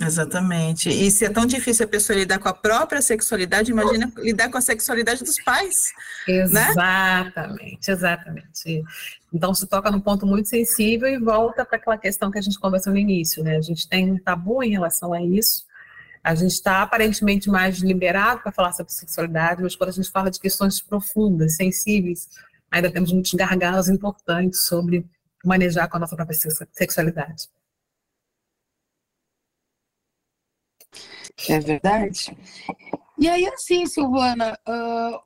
Exatamente. E se é tão difícil a pessoa lidar com a própria sexualidade, imagina lidar com a sexualidade dos pais. Né? Exatamente, né? exatamente. Então se toca num ponto muito sensível e volta para aquela questão que a gente conversou no início, né? A gente tem um tabu em relação a isso. A gente está aparentemente mais liberado para falar sobre sexualidade, mas quando a gente fala de questões profundas, sensíveis, ainda temos muitos gargalos importantes sobre manejar com a nossa própria sexualidade. É verdade. E aí, assim, Silvana, uh,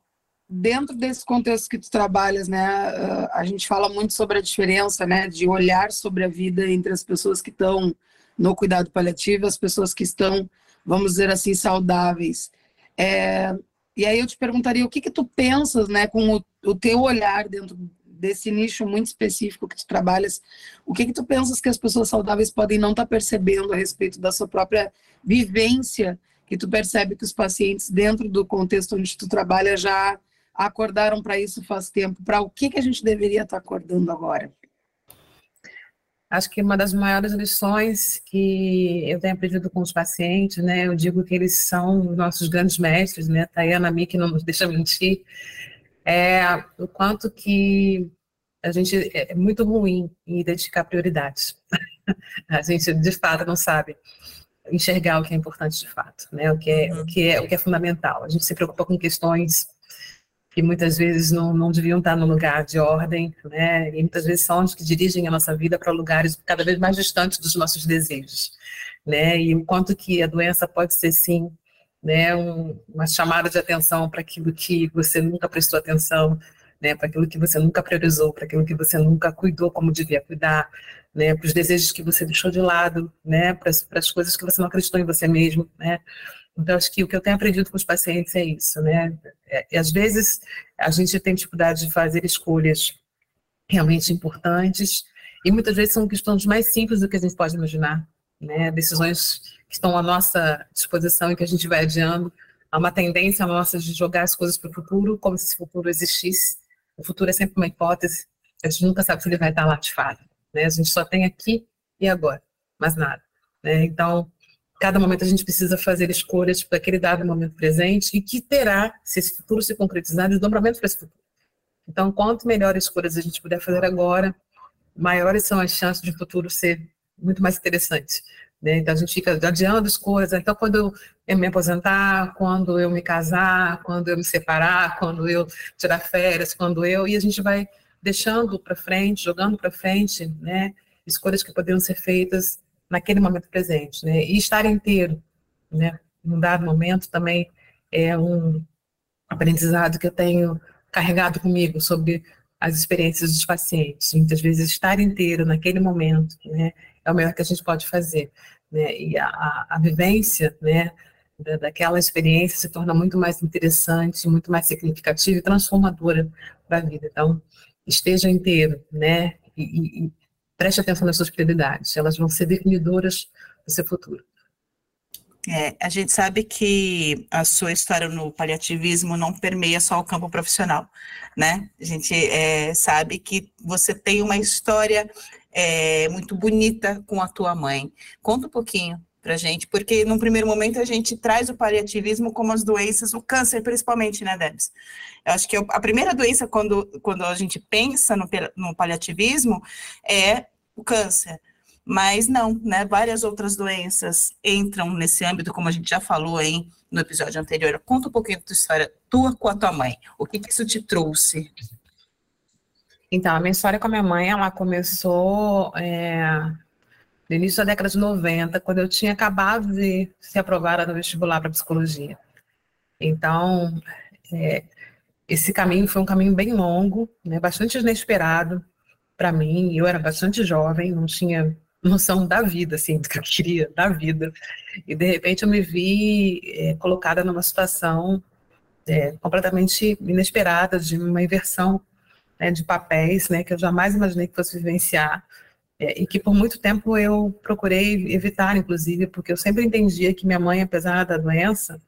dentro desse contexto que tu trabalhas, né, uh, a gente fala muito sobre a diferença, né, de olhar sobre a vida entre as pessoas que estão no cuidado paliativo e as pessoas que estão, vamos dizer assim, saudáveis. É, e aí eu te perguntaria o que que tu pensas, né, com o, o teu olhar dentro desse nicho muito específico que tu trabalhas, o que que tu pensas que as pessoas saudáveis podem não estar tá percebendo a respeito da sua própria vivência, que tu percebe que os pacientes dentro do contexto onde tu trabalha já acordaram para isso faz tempo, para o que que a gente deveria estar tá acordando agora? Acho que uma das maiores lições que eu tenho aprendido com os pacientes, né, eu digo que eles são nossos grandes mestres, né, Tayana Mi, que não nos deixa mentir, é o quanto que a gente é, é muito ruim em identificar prioridades. a gente, de fato, não sabe enxergar o que é importante de fato, né? O que é, o que é, o que é fundamental. A gente se preocupa com questões que muitas vezes não, não deviam estar no lugar de ordem, né? E muitas vezes são os que dirigem a nossa vida para lugares cada vez mais distantes dos nossos desejos, né? E o quanto que a doença pode ser sim né, um, uma chamada de atenção para aquilo que você nunca prestou atenção, né, para aquilo que você nunca priorizou, para aquilo que você nunca cuidou como devia cuidar, né, para os desejos que você deixou de lado, né, para as coisas que você não acreditou em você mesmo, né. Então, acho que o que eu tenho aprendido com os pacientes é isso, né. É, e às vezes a gente tem dificuldade de fazer escolhas realmente importantes, e muitas vezes são questões mais simples do que a gente pode imaginar, né, decisões que estão à nossa disposição e que a gente vai adiando. Há uma tendência nossa de jogar as coisas para o futuro como se esse futuro existisse. O futuro é sempre uma hipótese, a gente nunca sabe se ele vai estar lá de fato. Né? A gente só tem aqui e agora, mais nada. Né? Então, cada momento a gente precisa fazer escolhas para aquele dado momento presente e que terá, se esse futuro se concretizar, desdobramento para esse futuro. Então, quanto melhores escolhas a gente puder fazer agora, maiores são as chances de o futuro ser muito mais interessante. Né? Então a gente fica adiando as coisas. Então, quando eu me aposentar, quando eu me casar, quando eu me separar, quando eu tirar férias, quando eu. E a gente vai deixando para frente, jogando para frente, né? Escolhas que poderiam ser feitas naquele momento presente, né? E estar inteiro, né? Num dado momento também é um aprendizado que eu tenho carregado comigo sobre as experiências dos pacientes. Muitas vezes estar inteiro naquele momento, né? É o melhor que a gente pode fazer, né? E a, a, a vivência, né? daquela experiência se torna muito mais interessante, muito mais significativa e transformadora para a vida. Então, esteja inteiro, né? E, e, e preste atenção nas suas prioridades, elas vão ser definidoras do seu futuro. É, a gente sabe que a sua história no paliativismo não permeia só o campo profissional, né? A gente é, sabe que você tem uma história é, muito bonita com a tua mãe. Conta um pouquinho para gente, porque num primeiro momento a gente traz o paliativismo como as doenças, o câncer principalmente, né, Debs? Eu acho que a primeira doença quando, quando a gente pensa no, no paliativismo é o câncer. Mas não, né? Várias outras doenças entram nesse âmbito, como a gente já falou aí no episódio anterior. Conta um pouquinho da tua história, tua com a tua mãe. O que, que isso te trouxe? Então, a minha história com a minha mãe, ela começou é, no início da década de 90, quando eu tinha acabado de ser aprovada no vestibular para psicologia. Então, é, esse caminho foi um caminho bem longo, né, bastante inesperado para mim. Eu era bastante jovem, não tinha noção da vida, assim, do que eu queria da vida. E de repente eu me vi é, colocada numa situação é, completamente inesperada, de uma inversão né, de papéis, né, que eu jamais imaginei que fosse vivenciar. É, e que por muito tempo eu procurei evitar, inclusive, porque eu sempre entendia que minha mãe, apesar da doença,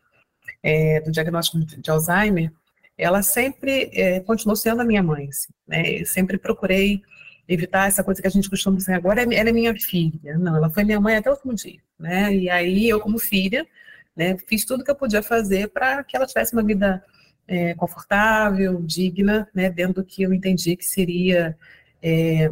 é, do diagnóstico de Alzheimer, ela sempre é, continuou sendo a minha mãe. Assim, né? Sempre procurei evitar essa coisa que a gente costuma dizer agora, ela é minha filha. Não, ela foi minha mãe até o último dia, né? E aí eu, como filha, né, fiz tudo que eu podia fazer para que ela tivesse uma vida é, confortável, digna, né, dentro do que eu entendi que seria é,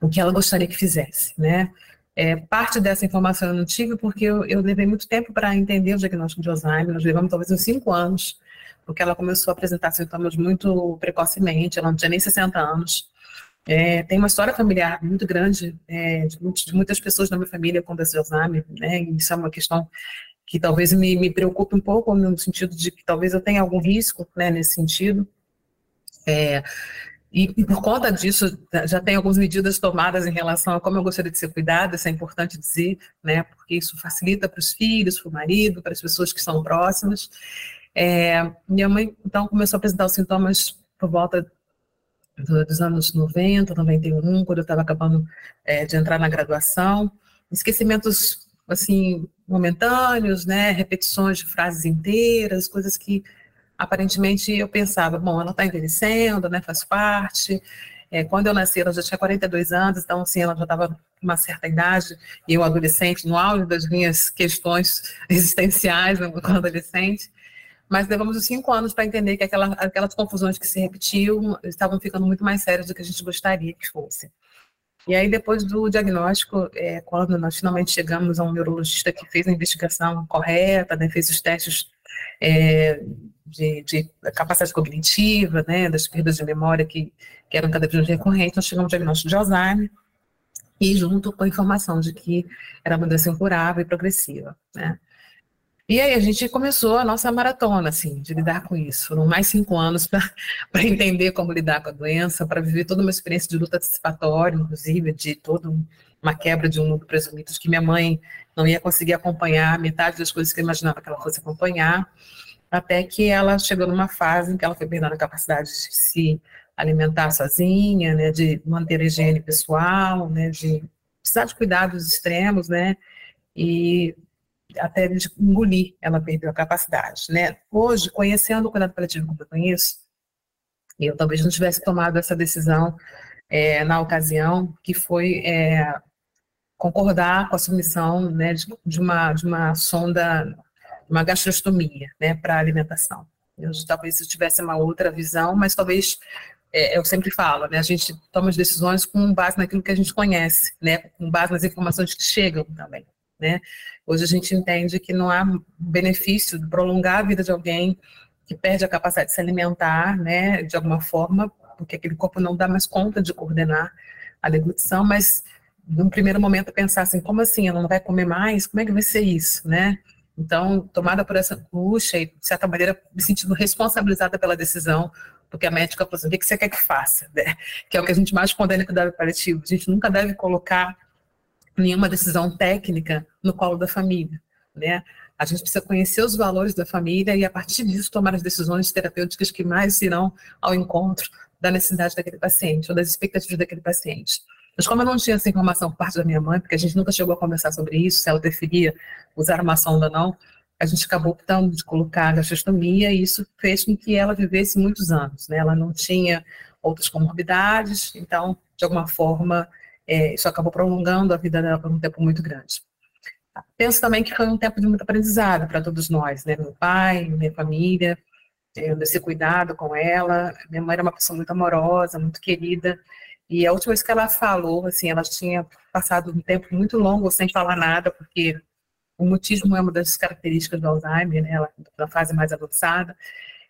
o que ela gostaria que fizesse, né? É, parte dessa informação eu não tive porque eu, eu levei muito tempo para entender o diagnóstico de Alzheimer, nós levamos talvez uns cinco anos, porque ela começou a apresentar sintomas muito precocemente, ela não tinha nem 60 anos, é, tem uma história familiar muito grande é, de, de, muitas pessoas na minha família com esse Alzheimer, né? Isso é uma questão que talvez me, me preocupe um pouco no sentido de que talvez eu tenha algum risco, né, nesse sentido. É, e, e, por conta disso, já tem algumas medidas tomadas em relação a como eu gostaria de ser cuidada, isso é importante dizer, né, porque isso facilita para os filhos, para o marido, para as pessoas que são próximas. É, minha mãe, então, começou a apresentar os sintomas por volta dos anos 90, 91, quando eu estava acabando é, de entrar na graduação. Esquecimentos, assim, momentâneos, né? Repetições de frases inteiras, coisas que aparentemente eu pensava, bom, ela está envelhecendo, né? Faz parte. É, quando eu nasci, ela já tinha 42 anos, então, assim, ela já estava uma certa idade, e eu adolescente, no auge das minhas questões existenciais, né, como adolescente mas levamos os cinco anos para entender que aquela, aquelas confusões que se repetiam estavam ficando muito mais sérias do que a gente gostaria que fosse. E aí, depois do diagnóstico, é, quando nós finalmente chegamos a um neurologista que fez a investigação correta, né, fez os testes é, de, de, capacidade cognitiva, né, das perdas de memória que, que eram cada vez mais recorrentes, nós chegamos ao diagnóstico de Alzheimer, e junto com a informação de que era uma doença incurável e progressiva. Né. E aí a gente começou a nossa maratona, assim, de lidar com isso. Foram mais cinco anos para entender como lidar com a doença, para viver toda uma experiência de luta antecipatória, inclusive, de toda uma quebra de um mundo presumido, que minha mãe não ia conseguir acompanhar metade das coisas que eu imaginava que ela fosse acompanhar, até que ela chegou numa fase em que ela foi perdendo a capacidade de se alimentar sozinha, né, de manter a higiene pessoal, né, de precisar de cuidados extremos, né, e até de engolir, ela perdeu a capacidade, né? Hoje, conhecendo o cuidado paliativo como eu conheço, eu talvez não tivesse tomado essa decisão é, na ocasião, que foi é, concordar com a submissão né, de, de, uma, de uma sonda, uma gastrostomia, né, para alimentação. Eu talvez eu tivesse uma outra visão, mas talvez é, eu sempre falo, né, a gente toma as decisões com base naquilo que a gente conhece, né, com base nas informações que chegam também, né. Hoje a gente entende que não há benefício de prolongar a vida de alguém que perde a capacidade de se alimentar, né, de alguma forma, porque aquele corpo não dá mais conta de coordenar a deglutição, mas num primeiro momento pensar assim, como assim, ela não vai comer mais? Como é que vai ser isso, né? Então, tomada por essa angústia e, de certa maneira, me sentindo responsabilizada pela decisão, porque a médica falou assim, o que você quer que faça? Né? Que é o que a gente mais condena com o cuidado paliativo. A gente nunca deve colocar nenhuma decisão técnica no colo da família, né? A gente precisa conhecer os valores da família e, a partir disso, tomar as decisões terapêuticas que mais irão ao encontro da necessidade daquele paciente ou das expectativas daquele paciente. Mas como eu não tinha essa informação por parte da minha mãe, porque a gente nunca chegou a conversar sobre isso, se ela preferia usar uma sonda ou não, a gente acabou optando de colocar a gastrostomia e isso fez com que ela vivesse muitos anos. Né? Ela não tinha outras comorbidades, então, de alguma forma, é, isso acabou prolongando a vida dela por um tempo muito grande. Penso também que foi um tempo de muito aprendizado para todos nós, né? Meu pai, minha família, eu desse cuidado com ela. Minha mãe era uma pessoa muito amorosa, muito querida, e a última vez que ela falou, assim, ela tinha passado um tempo muito longo sem falar nada, porque o mutismo é uma das características do Alzheimer, né? Ela na fase mais avançada.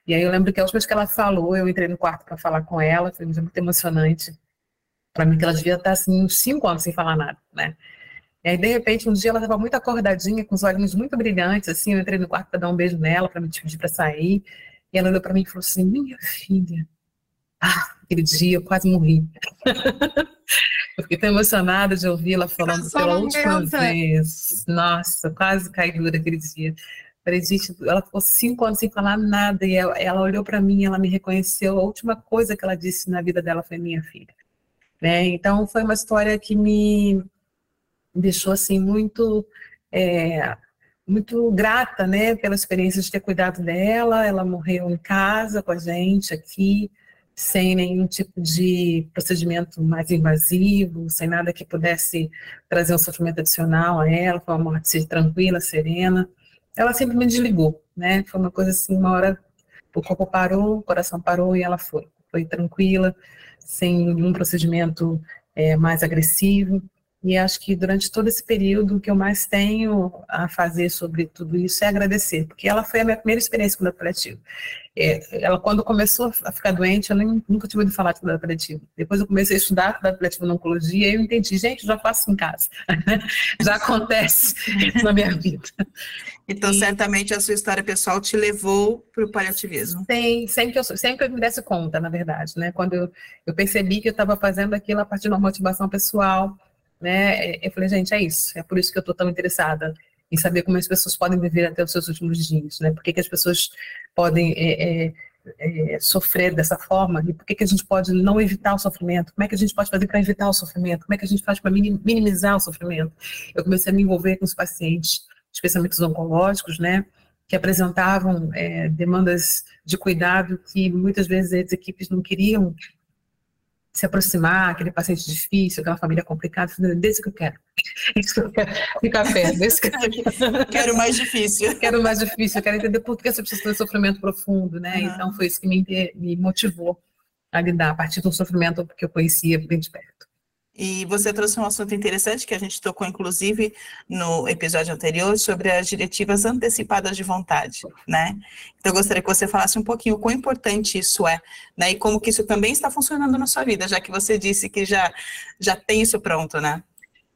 E aí eu lembro que a última vez que ela falou, eu entrei no quarto para falar com ela, foi muito emocionante para mim que ela devia estar assim uns cinco anos sem falar nada, né? E aí de repente um dia ela estava muito acordadinha, com os olhinhos muito brilhantes, assim, eu entrei no quarto para dar um beijo nela, para me pedir para sair, e ela olhou para mim e falou assim: "Minha filha, ah, aquele dia eu quase morri. eu fiquei tão emocionada de ouvi-la falando pela última vez. Nossa, quase caí dura aquele dia. Falei, gente, ela ficou cinco anos sem falar nada e ela, ela olhou para mim, ela me reconheceu. A última coisa que ela disse na vida dela foi minha filha. Né? Então foi uma história que me deixou assim muito é, muito grata, né, pela experiência de ter cuidado dela. Ela morreu em casa com a gente aqui sem nenhum tipo de procedimento mais invasivo, sem nada que pudesse trazer um sofrimento adicional a ela, foi uma morte tranquila, serena. Ela sempre me desligou, né? Foi uma coisa assim, uma hora o corpo parou, o coração parou e ela foi. Foi tranquila, sem nenhum procedimento é, mais agressivo. E acho que durante todo esse período o que eu mais tenho a fazer sobre tudo isso é agradecer, porque ela foi a minha primeira experiência com cuidado paliativo. É, ela, quando começou a ficar doente, eu nem, nunca tinha ouvido falar de cuidado paliativo. Depois eu comecei a estudar cuidado paliativo na oncologia e eu entendi, gente, já faço em casa. já acontece na minha vida. Então, e, certamente a sua história pessoal te levou para o paliativismo. Sim, sempre que, eu, sempre que eu me desse conta, na verdade, né? Quando eu, eu percebi que eu estava fazendo aquilo a partir de uma motivação pessoal, né? É, eu falei, gente, é isso, é por isso que eu estou tão interessada em saber como as pessoas podem viver até os seus últimos dias, né? Por que, que as pessoas podem é, é, é, sofrer dessa forma e por que, que a gente pode não evitar o sofrimento? Como é que a gente pode fazer para evitar o sofrimento? Como é que a gente faz para minimizar o sofrimento? Eu comecei a me envolver com os pacientes, especialmente os oncológicos, né? Que apresentavam é, demandas de cuidado que muitas vezes as equipes não queriam se aproximar, aquele paciente difícil, aquela família complicada, desse que eu quero. Isso que eu quero ficar perto, desse que eu quero mais difícil. Quero mais difícil, eu quero entender por que essa pessoa tem sofrimento profundo, né? Uhum. Então foi isso que me, me motivou a lidar a partir do sofrimento que eu conhecia bem de perto. E você trouxe um assunto interessante que a gente tocou, inclusive, no episódio anterior, sobre as diretivas antecipadas de vontade, né? Então, eu gostaria que você falasse um pouquinho o quão importante isso é, né? E como que isso também está funcionando na sua vida, já que você disse que já, já tem isso pronto, né?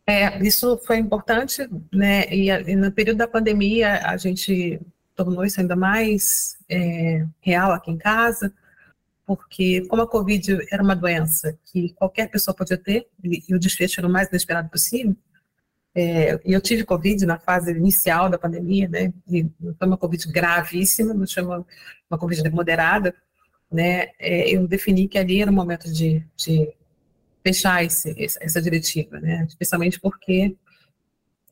É, isso foi importante, né? E, e no período da pandemia, a gente tornou isso ainda mais é, real aqui em casa, porque como a Covid era uma doença que qualquer pessoa podia ter, e, o desfecho era o mais inesperado possível, é, eu tive Covid na fase inicial da pandemia, né, e foi uma Covid gravíssima, não chama uma Covid moderada, né, é, eu defini que ali era o momento de, de fechar esse, essa diretiva, né, especialmente porque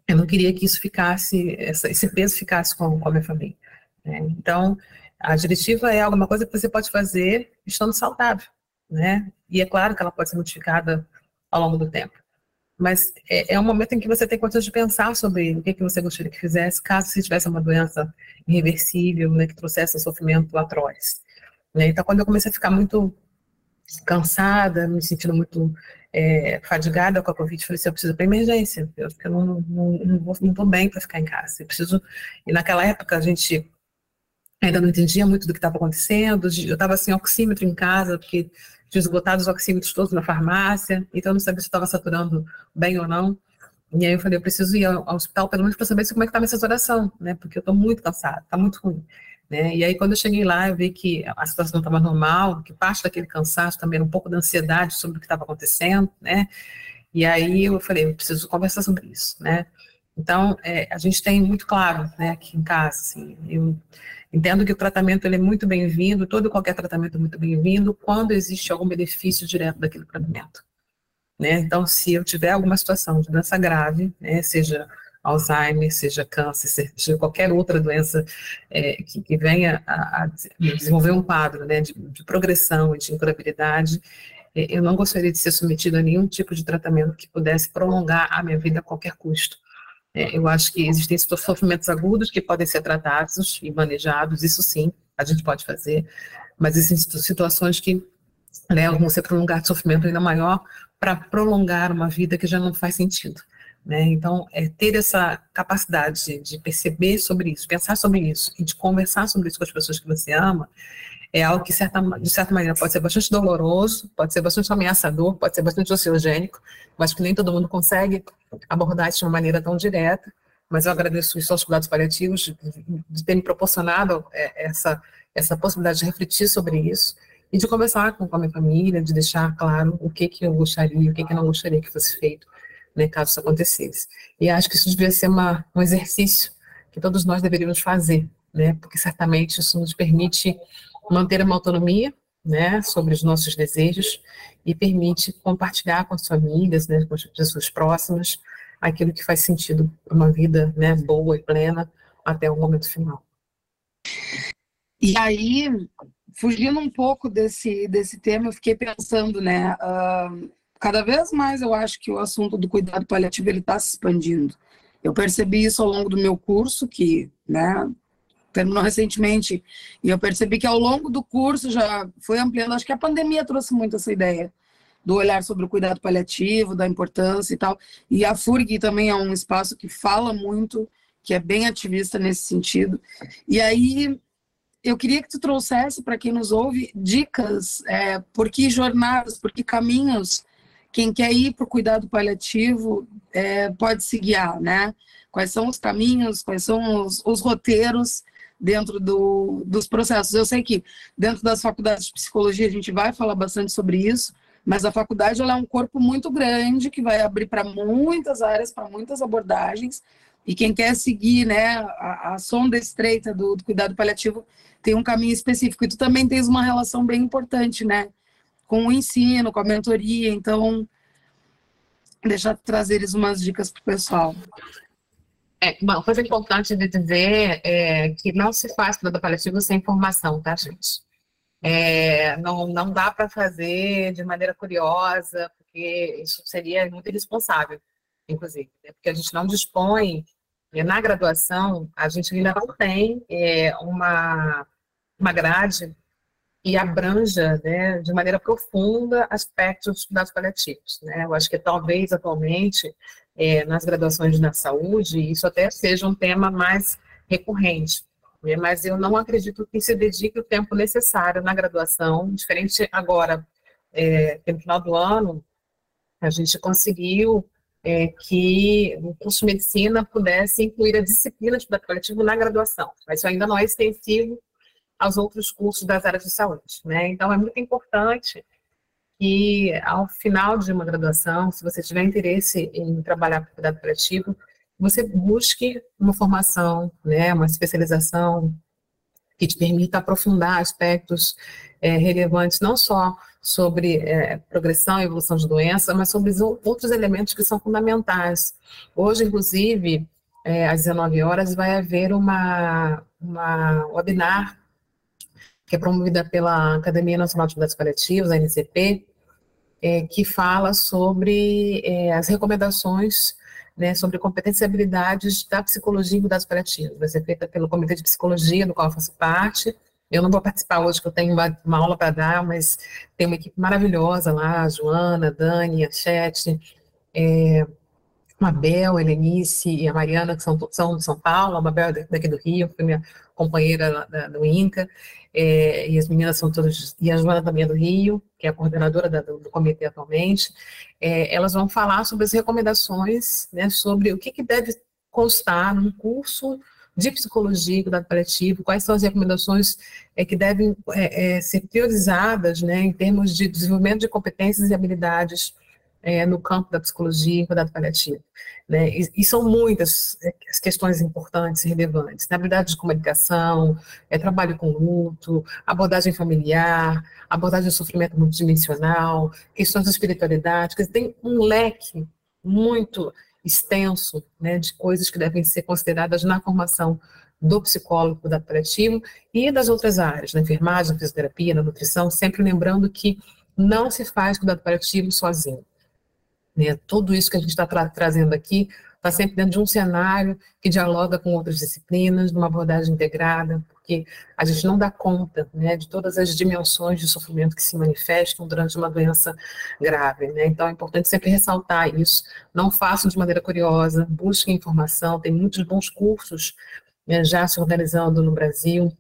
eu não queria que isso ficasse, esse peso ficasse com, com a minha família. Né? Então, a diretiva é alguma coisa que você pode fazer estando saudável, né? E é claro que ela pode ser modificada ao longo do tempo. Mas é, é um momento em que você tem condições de pensar sobre o que, que você gostaria que fizesse caso você tivesse uma doença irreversível, né, que trouxesse um sofrimento atroz. Né? Então, quando eu comecei a ficar muito cansada, me sentindo muito é, fadigada com a Covid, falei assim, eu preciso para emergência, eu, eu não, não, não, não tô bem para ficar em casa, eu preciso, e naquela época a gente ainda não entendia muito do que estava acontecendo, eu estava sem oxímetro em casa, porque tinha esgotado os oxímetros todos na farmácia, então eu não sabia se estava saturando bem ou não, e aí eu falei, eu preciso ir ao, hospital pelo menos para saber se, como é que a minha saturação, né, porque eu estou muito cansada, está muito ruim. Né? E aí, quando eu cheguei lá, eu vi que a situação estava normal, que parte daquele cansaço também era um pouco da ansiedade sobre o que estava acontecendo, né? E aí eu falei, eu preciso conversar sobre isso, né? Então, é, a gente tem muito claro, né, aqui em casa, assim, eu entendo que o tratamento ele é muito bem-vindo, todo e qualquer tratamento é muito bem-vindo, quando existe algum benefício direto daquele tratamento. Né? Então, se eu tiver alguma situação de doença grave, né, seja Alzheimer, seja câncer, seja qualquer outra doença é, que, que, venha a, a, desenvolver um quadro né, de, de progressão e de incurabilidade, é, eu não gostaria de ser submetido a nenhum tipo de tratamento que pudesse prolongar a minha vida a qualquer custo. É, eu acho que existem sofrimentos agudos que podem ser tratados e manejados, isso sim, a gente pode fazer, mas existem situações que né, vão ser prolongar de sofrimento ainda maior para prolongar uma vida que já não faz sentido. Né? Então, é ter essa capacidade de, de, perceber sobre isso, pensar sobre isso e de conversar sobre isso com as pessoas que você ama, é algo que, certa, de certa maneira, pode ser bastante doloroso, pode ser bastante ameaçador, pode ser bastante ansiogênico, mas que nem todo mundo consegue abordar de uma maneira tão direta. Mas eu agradeço isso aos cuidados paliativos de, de ter me proporcionado é, essa, essa possibilidade de refletir sobre isso e de conversar com, a minha família, de deixar claro o que, que eu gostaria, o que, que eu não gostaria que fosse feito né, caso isso acontecesse. E acho que isso devia ser uma, um exercício que todos nós deveríamos fazer, né, porque certamente isso nos permite manter uma autonomia, né, sobre os nossos desejos e permite compartilhar com as famílias, né, com as pessoas próximas, aquilo que faz sentido para uma vida, né, boa e plena até o momento final. E aí, fugindo um pouco desse, desse tema, eu fiquei pensando, né, uh, cada vez mais eu acho que o assunto do cuidado paliativo está se expandindo. Eu percebi isso ao longo do meu curso, que né, terminou recentemente, e eu percebi que ao longo do curso já foi ampliando. Acho que a pandemia trouxe muito essa ideia do olhar sobre o cuidado paliativo, da importância e tal. E a FURG também é um espaço que fala muito, que é bem ativista nesse sentido. E aí eu queria que tu trouxesse para quem nos ouve dicas, é, por que jornadas, por que caminhos quem quer ir para o cuidado paliativo é, pode se guiar, né? Quais são os caminhos, quais são os, os roteiros dentro do, dos processos. Eu sei que dentro das faculdades de psicologia a gente vai falar bastante sobre isso, mas a faculdade ela é um corpo muito grande que vai abrir para muitas áreas, para muitas abordagens, e quem quer seguir né, a, a sonda estreita do, do cuidado paliativo tem um caminho específico. E tu também tens uma relação bem importante, né? com o ensino, com a mentoria. Então, deixar trazeres umas dicas para o pessoal. É, uma coisa importante de dizer é que não se faz cuidado paliativo sem informação, tá, gente? É, não, não dá para fazer de maneira curiosa, porque isso seria muito irresponsável, inclusive, né? porque a gente não dispõe, na graduação, a gente ainda não tem é, uma, uma grade e abranja né, de maneira profunda aspectos dos cuidados paliativos. Né? Eu acho que talvez atualmente, é, nas graduações na saúde, isso até seja um tema mais recorrente, né? mas eu não acredito que se dedique o tempo necessário na graduação, diferente agora, é, no final do ano, a gente conseguiu é, que o curso de medicina pudesse incluir a disciplina de cuidado paliativo na graduação, mas isso ainda não é extensivo aos outros cursos das áreas de saúde. Né? Então, é muito importante que, ao final de uma graduação, se você tiver interesse em trabalhar com cuidado paliativo, você busque uma formação, né, uma especialização que te permita aprofundar aspectos é, relevantes, não só sobre é, progressão e evolução de doença, mas sobre outros elementos que são fundamentais. Hoje, inclusive, é, às 19 horas, vai haver uma, uma webinar que é promovida pela Academia Nacional de Cuidados Paliativos, a NCP, é, que fala sobre é, as recomendações né, sobre competências e habilidades da psicologia em cuidados paliativos. Vai ser feita pelo Comitê de Psicologia, do qual eu faço parte, Eu não vou participar hoje, porque eu tenho uma, uma aula para dar, mas tem uma equipe maravilhosa lá, a Joana, a Dani, a Chet, é, Mabel, a Helenice e a Mariana, que são, são de São Paulo, a Mabel é daqui do Rio, foi minha companheira da, do INCA, é, e as meninas são todas, e a Joana também é do Rio, que é a coordenadora da, do, do, comitê atualmente, é, elas vão falar sobre as recomendações, né, sobre o que, que deve constar num curso de psicologia e cuidado paliativo, quais são as recomendações é, que devem é, é, ser priorizadas né, em termos de desenvolvimento de competências e habilidades é, no campo da psicologia e cuidado paliativo. Né? E, e, são muitas é, as questões importantes relevantes. Né? Habilidade de comunicação, é, trabalho com luto, abordagem familiar, abordagem do sofrimento multidimensional, questões de espiritualidade, que tem um leque muito extenso né, de coisas que devem ser consideradas na formação do psicólogo da paliativo e das outras áreas, na enfermagem, na fisioterapia, na nutrição, sempre lembrando que não se faz cuidado paliativo sozinho. Né? Tudo isso que a gente está tra trazendo aqui está sempre dentro de um cenário que dialoga com outras disciplinas, de uma abordagem integrada, porque a gente não dá conta né, de todas as dimensões de sofrimento que se manifestam durante uma doença grave. Né? Então é importante sempre ressaltar isso. Não façam de maneira curiosa, busquem informação, tem muitos bons cursos né, já se organizando no Brasil,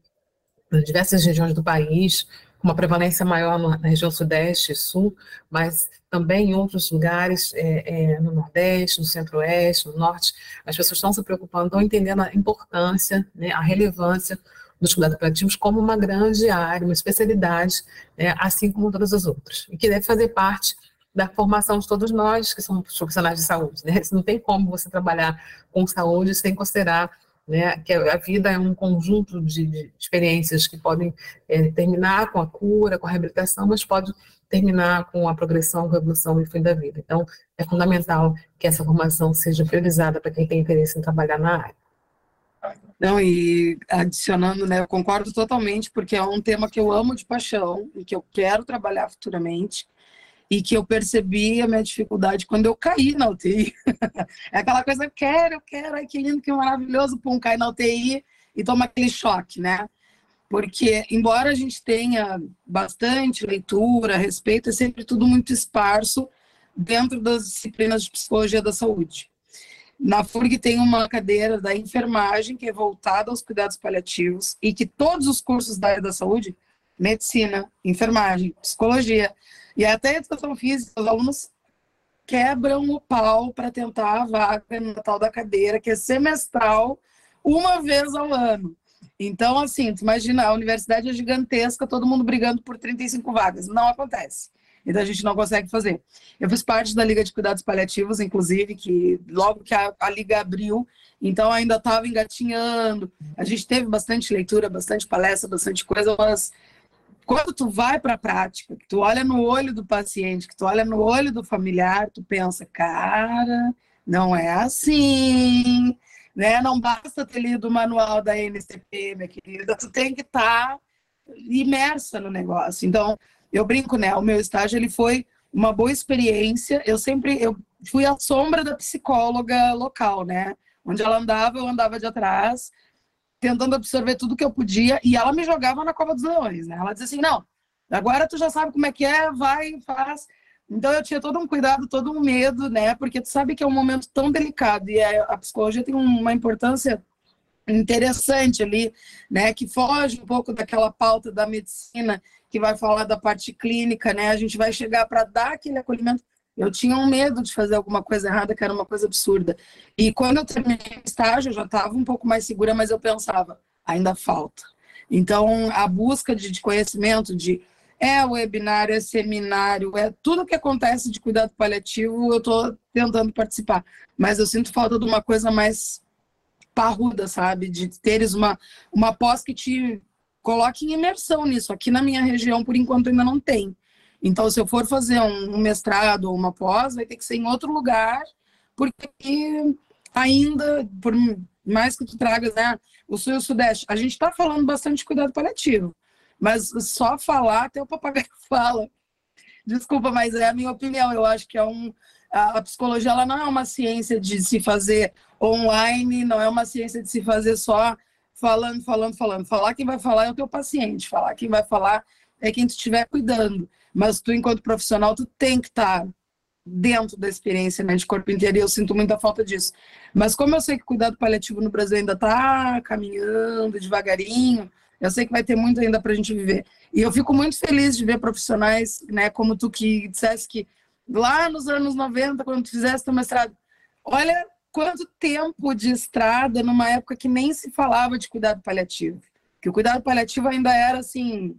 em diversas regiões do país, uma prevalência maior na região sudeste e sul, mas também em outros lugares, é, é, no nordeste, no centro-oeste, no norte, as pessoas estão se preocupando, estão entendendo a importância, né, a relevância dos cuidados paliativos como uma grande área, uma especialidade, né, assim como todas as outras, e que deve fazer parte da formação de todos nós que somos profissionais de saúde. Né? Não tem como você trabalhar com saúde sem considerar né, que a vida é um conjunto de, experiências que podem é, terminar com a cura, com a reabilitação, mas pode terminar com a progressão, a revolução e fim da vida. Então, é fundamental que essa formação seja priorizada para quem tem interesse em trabalhar na área. Não, e adicionando, né, eu concordo totalmente, porque é um tema que eu amo de paixão e que eu quero trabalhar futuramente e que eu percebi a minha dificuldade quando eu caí na UTI. é aquela coisa, eu quero, eu quero, ai que lindo, que maravilhoso, pum, cair na UTI e toma aquele choque, né? Porque, embora a gente tenha bastante leitura respeito, é sempre tudo muito esparso dentro das disciplinas de psicologia da saúde. Na FURG tem uma cadeira da enfermagem que é voltada aos cuidados paliativos e que todos os cursos da área da saúde, medicina, enfermagem, psicologia, e até a educação física, os alunos quebram o pau para tentar a vaga no tal da cadeira, que é semestral, uma vez ao ano. Então, assim, tu imagina, a universidade é gigantesca, todo mundo brigando por 35 vagas. Não acontece. Então a gente não consegue fazer. Eu fiz parte da Liga de Cuidados Paliativos, inclusive, que logo que a, a Liga abriu, então ainda estava engatinhando. A gente teve bastante leitura, bastante palestra, bastante coisa, mas quando tu vai para a prática, que tu olha no olho do paciente, que tu olha no olho do familiar, tu pensa, cara, não é assim, né? Não basta ter lido o manual da NCP, minha querida, tu tem que estar tá imersa no negócio. Então, eu brinco, né? O meu estágio ele foi uma boa experiência. Eu sempre eu fui a sombra da psicóloga local, né? Onde ela andava, eu andava de atrás tentando absorver tudo que eu podia, e ela me jogava na cova dos leões, né? Ela dizia assim, não, agora tu já sabe como é que é, vai, faz. Então eu tinha todo um cuidado, todo um medo, né? Porque tu sabe que é um momento tão delicado, e a psicologia tem uma importância interessante ali, né? Que foge um pouco daquela pauta da medicina, que vai falar da parte clínica, né? A gente vai chegar para dar aquele acolhimento eu tinha um medo de fazer alguma coisa errada, que era uma coisa absurda. E quando eu terminei o estágio, eu já estava um pouco mais segura, mas eu pensava, ainda falta. Então, a busca de, de conhecimento, de é webinário, é seminário, é tudo que acontece de cuidado paliativo, eu estou tentando participar. Mas eu sinto falta de uma coisa mais parruda, sabe? De teres uma, uma pós que te coloque em imersão nisso. Aqui na minha região, por enquanto, ainda não tem. Então, se eu for fazer um, mestrado ou uma pós, vai ter que ser em outro lugar, porque ainda, por mais que tu tragas né, o sul e o sudeste, a gente está falando bastante de cuidado paliativo, mas só falar, até o papagaio fala. Desculpa, mas é a minha opinião. Eu acho que é um. A psicologia ela não é uma ciência de se fazer online, não é uma ciência de se fazer só falando, falando, falando. Falar quem vai falar é o teu paciente, falar quem vai falar é quem tu estiver cuidando. Mas tu, enquanto profissional, tu tem que estar tá dentro da experiência né, de corpo inteiro e eu sinto muita falta disso. Mas como eu sei que o cuidado paliativo no Brasil ainda está caminhando devagarinho, eu sei que vai ter muito ainda para a gente viver. E eu fico muito feliz de ver profissionais, né, como tu que disseste que lá nos anos 90, quando tu fizeste teu mestrado, olha quanto tempo de estrada numa época que nem se falava de cuidado paliativo. Que o cuidado paliativo ainda era assim,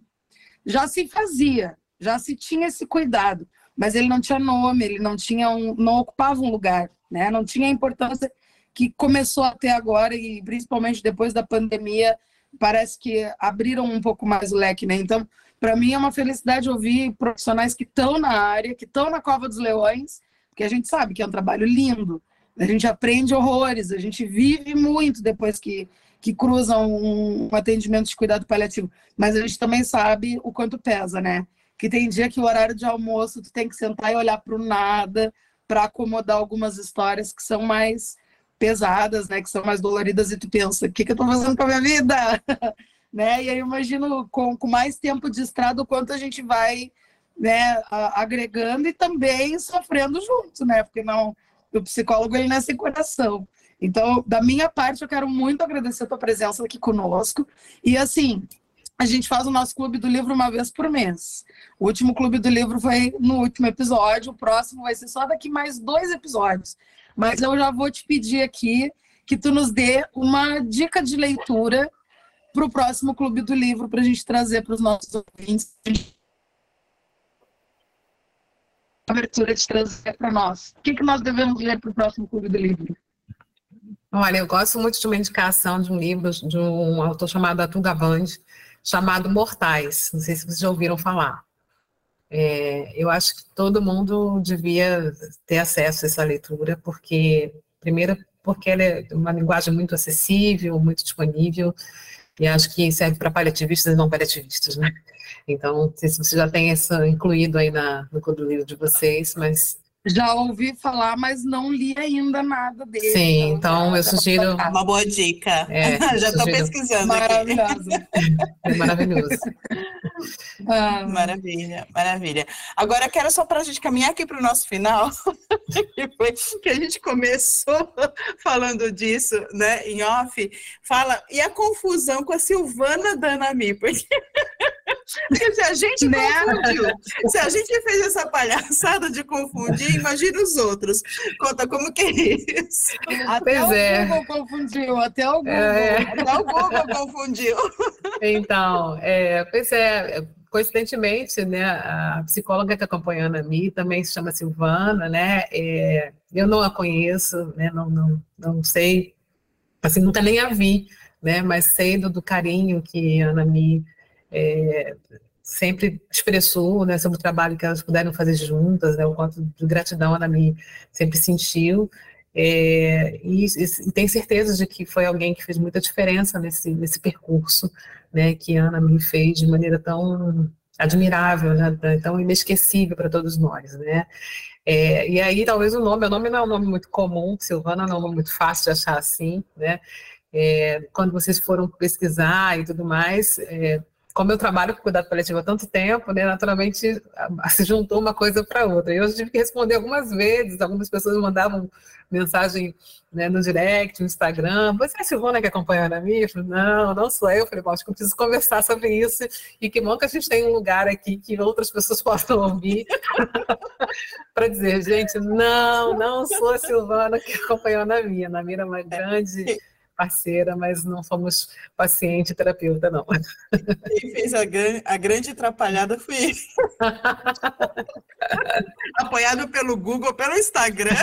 já se fazia, já se tinha esse cuidado, mas ele não tinha nome, ele não tinha um, não ocupava um lugar, né? Não tinha a importância que começou a ter agora e principalmente depois da pandemia, parece que abriram um pouco mais o leque, né? Então, para mim é uma felicidade ouvir profissionais que estão na área, que estão na Cova dos Leões, porque a gente sabe que é um trabalho lindo, a gente aprende horrores, a gente vive muito depois que, que cruzam um, um atendimento de cuidado paliativo. Mas a gente também sabe o quanto pesa, né? Que tem dia que o horário de almoço tu tem que sentar e olhar para o nada para acomodar algumas histórias que são mais pesadas, né? Que são mais doloridas e tu pensa, o que, que eu estou fazendo com a minha vida? né? E aí eu imagino com, com mais tempo de estrada o quanto a gente vai né, agregando e também sofrendo junto, né? Porque não o psicólogo ele nasce em coração. Então, da minha parte, eu quero muito agradecer a tua presença aqui conosco. E assim, a gente faz o nosso clube do livro uma vez por mês. O último clube do livro foi no último episódio, o próximo vai ser só daqui mais dois episódios. Mas eu já vou te pedir aqui que tu nos dê uma dica de leitura para o próximo clube do livro, para a gente trazer para os nossos ouvintes abertura de trazer para nós. O que, que nós devemos ler para o próximo Clube do Livro? Olha, eu gosto muito de uma indicação de um livro de um autor chamado Atul Gavande, chamado Mortais. Não sei se vocês já ouviram falar. É, eu acho que todo mundo devia ter acesso a essa leitura, porque, primeiro, porque ela é uma linguagem muito acessível, muito disponível, e acho que serve para paliativistas e não paliativistas, né? Então, não sei se você já tem isso incluído aí na, no Clube Livro de vocês, mas já ouvi falar, mas não li ainda nada dele. Sim, então, então eu sugiro. Uma boa dica. É, Já estou pesquisando. Maravilhoso. É maravilhoso. Ah. Maravilha, maravilha. Agora, quero só para a gente caminhar aqui para o nosso final, que foi que a gente começou falando disso, né, em off. Fala, e a confusão com a Silvana Danami, porque. Porque se a gente né? confundiu, se a gente fez essa palhaçada de confundir, imagina os outros. Conta como que é isso. Até pois o é. Google confundiu, até o Google. É. Até o Google confundiu. Então, é, pois é, coincidentemente, né, a psicóloga que acompanhando a mim também se chama Silvana, né, é, eu não a conheço, né, não, não, não sei, assim, nunca nem a vi, né, mas sei do, do carinho que a Ana Mi é, sempre expressou né, sobre o trabalho que elas puderam fazer juntas, né, o quanto de gratidão a Ana Mi sempre sentiu, é, e, e tem certeza de que foi alguém que fez muita diferença nesse, nesse percurso, né, que Ana me fez de maneira tão admirável, né, tão inesquecível para todos nós, né. É, e aí, talvez o nome, o nome não é um nome muito comum, Silvana não é um nome muito fácil de achar assim, né, é, quando vocês foram pesquisar e tudo mais, é, como eu trabalho com cuidado paliativo há tanto tempo, né, naturalmente se juntou uma coisa para outra. Eu tive que responder algumas vezes, algumas pessoas mandavam mensagem né, no direct, no Instagram, você é a Silvana que acompanha a Ana Eu falei, não, não sou eu. Eu falei, acho que eu preciso conversar sobre isso, e que bom que a gente tem um lugar aqui que outras pessoas possam ouvir, para dizer, gente, não, não sou a Silvana que acompanhou a Ana Mia. Ana é uma grande parceira, mas não somos paciente terapeuta, não. Quem fez a, a grande atrapalhada fui Apoiado pelo Google, pelo Instagram.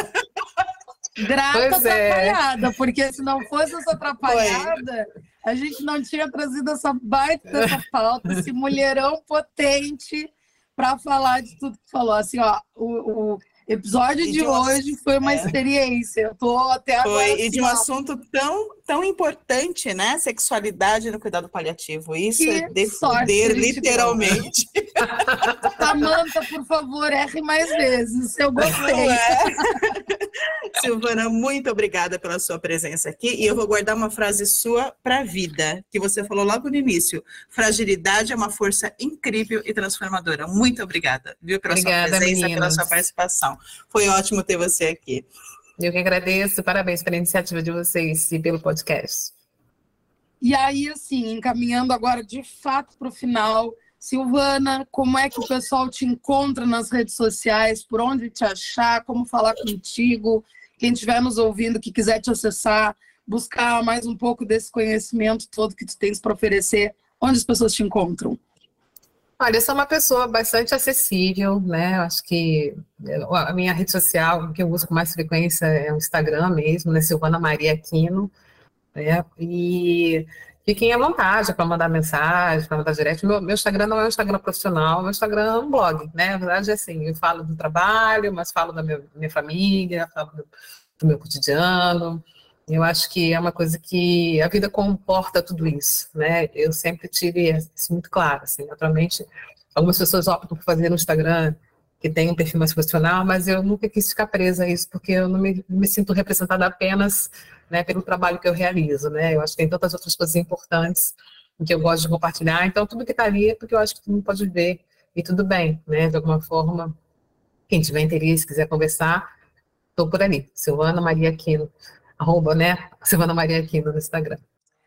Grata pois é. atrapalhada, é. porque se não fosse essa atrapalhada, Foi. a gente não tinha trazido essa baita dessa pauta, esse mulherão potente para falar de tudo que falou. Assim, ó, o, o episódio de, de hoje foi uma é. experiência. Eu tô até agora. Foi, e de um assim, assunto tão, tão importante, né? Sexualidade no cuidado paliativo. Isso que é defender, literalmente. Samanta, por favor, erre mais vezes. Eu gostei. É? Silvana, muito obrigada pela sua presença aqui. E eu vou guardar uma frase sua para a vida, que você falou logo no início. Fragilidade é uma força incrível e transformadora. Muito obrigada, viu, pela obrigada, sua presença, meninas. pela sua participação. Foi ótimo ter você aqui. Eu que agradeço. Parabéns pela iniciativa de vocês e pelo podcast. E aí, assim, encaminhando agora de fato para o final, Silvana, como é que o pessoal te encontra nas redes sociais? Por onde te achar? Como falar contigo? Quem estiver nos ouvindo, que quiser te acessar, buscar mais um pouco desse conhecimento todo que tu tens para oferecer, onde as pessoas te encontram? Olha, eu sou uma pessoa bastante acessível, né? Eu acho que a minha rede social que eu uso com mais frequência é o Instagram mesmo, né? Silvana Maria Aquino. Né? E fiquem à vontade para mandar mensagem, para mandar direct. Meu, meu, Instagram não é um Instagram profissional, meu Instagram é um blog, né? Na verdade é assim, eu falo do trabalho, mas falo da minha, minha família, falo do, do, meu cotidiano. Eu acho que é uma coisa que a vida comporta tudo isso, né? Eu sempre tive isso muito claro, assim. Naturalmente, algumas pessoas optam por fazer no Instagram que tem um perfil mais profissional, mas eu nunca quis ficar presa a isso, porque eu não me, me sinto representada apenas né, pelo trabalho que eu realizo, né? Eu acho que tem tantas outras coisas importantes que eu gosto de compartilhar, então tudo que está ali é porque eu acho que todo mundo pode ver e tudo bem, né? De alguma forma, quem tiver interesse, quiser conversar, estou por ali, Silvana Maria Aquino, arroba, né? Silvana Maria Aquino no Instagram.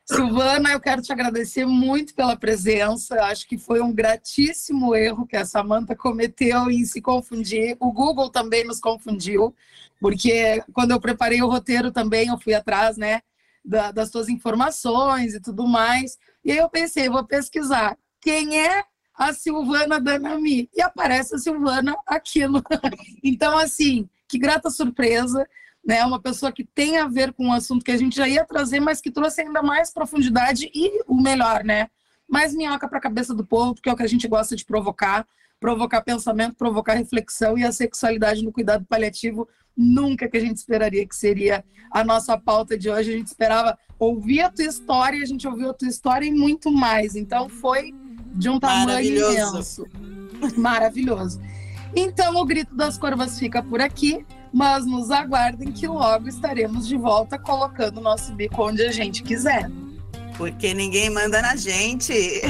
Silvana, eu quero te agradecer muito pela presença. Acho que foi um gratíssimo erro que a Samanta cometeu em se confundir. O Google também nos confundiu, porque quando eu preparei o roteiro também eu fui atrás, né, da, das suas informações e tudo mais. E aí eu pensei, vou pesquisar quem é a Silvana Danami e aparece a Silvana Aquino. então, assim, que grata surpresa né? Uma pessoa que tem a ver com o assunto que a gente já ia trazer, mas que trouxe ainda mais profundidade e o melhor, né? Mais minhoca para a cabeça do povo, porque é o que a gente gosta de provocar, provocar pensamento, provocar reflexão e a sexualidade no cuidado paliativo nunca que a gente esperaria que seria a nossa pauta de hoje. A gente esperava ouvir a tua história, a gente ouviu a tua história e muito mais. Então foi de um tamanho imenso. Maravilhoso. Então o grito das corvas fica por aqui mas nos aguardem que logo estaremos de volta colocando o nosso bico onde a gente quiser. Porque ninguém manda na gente.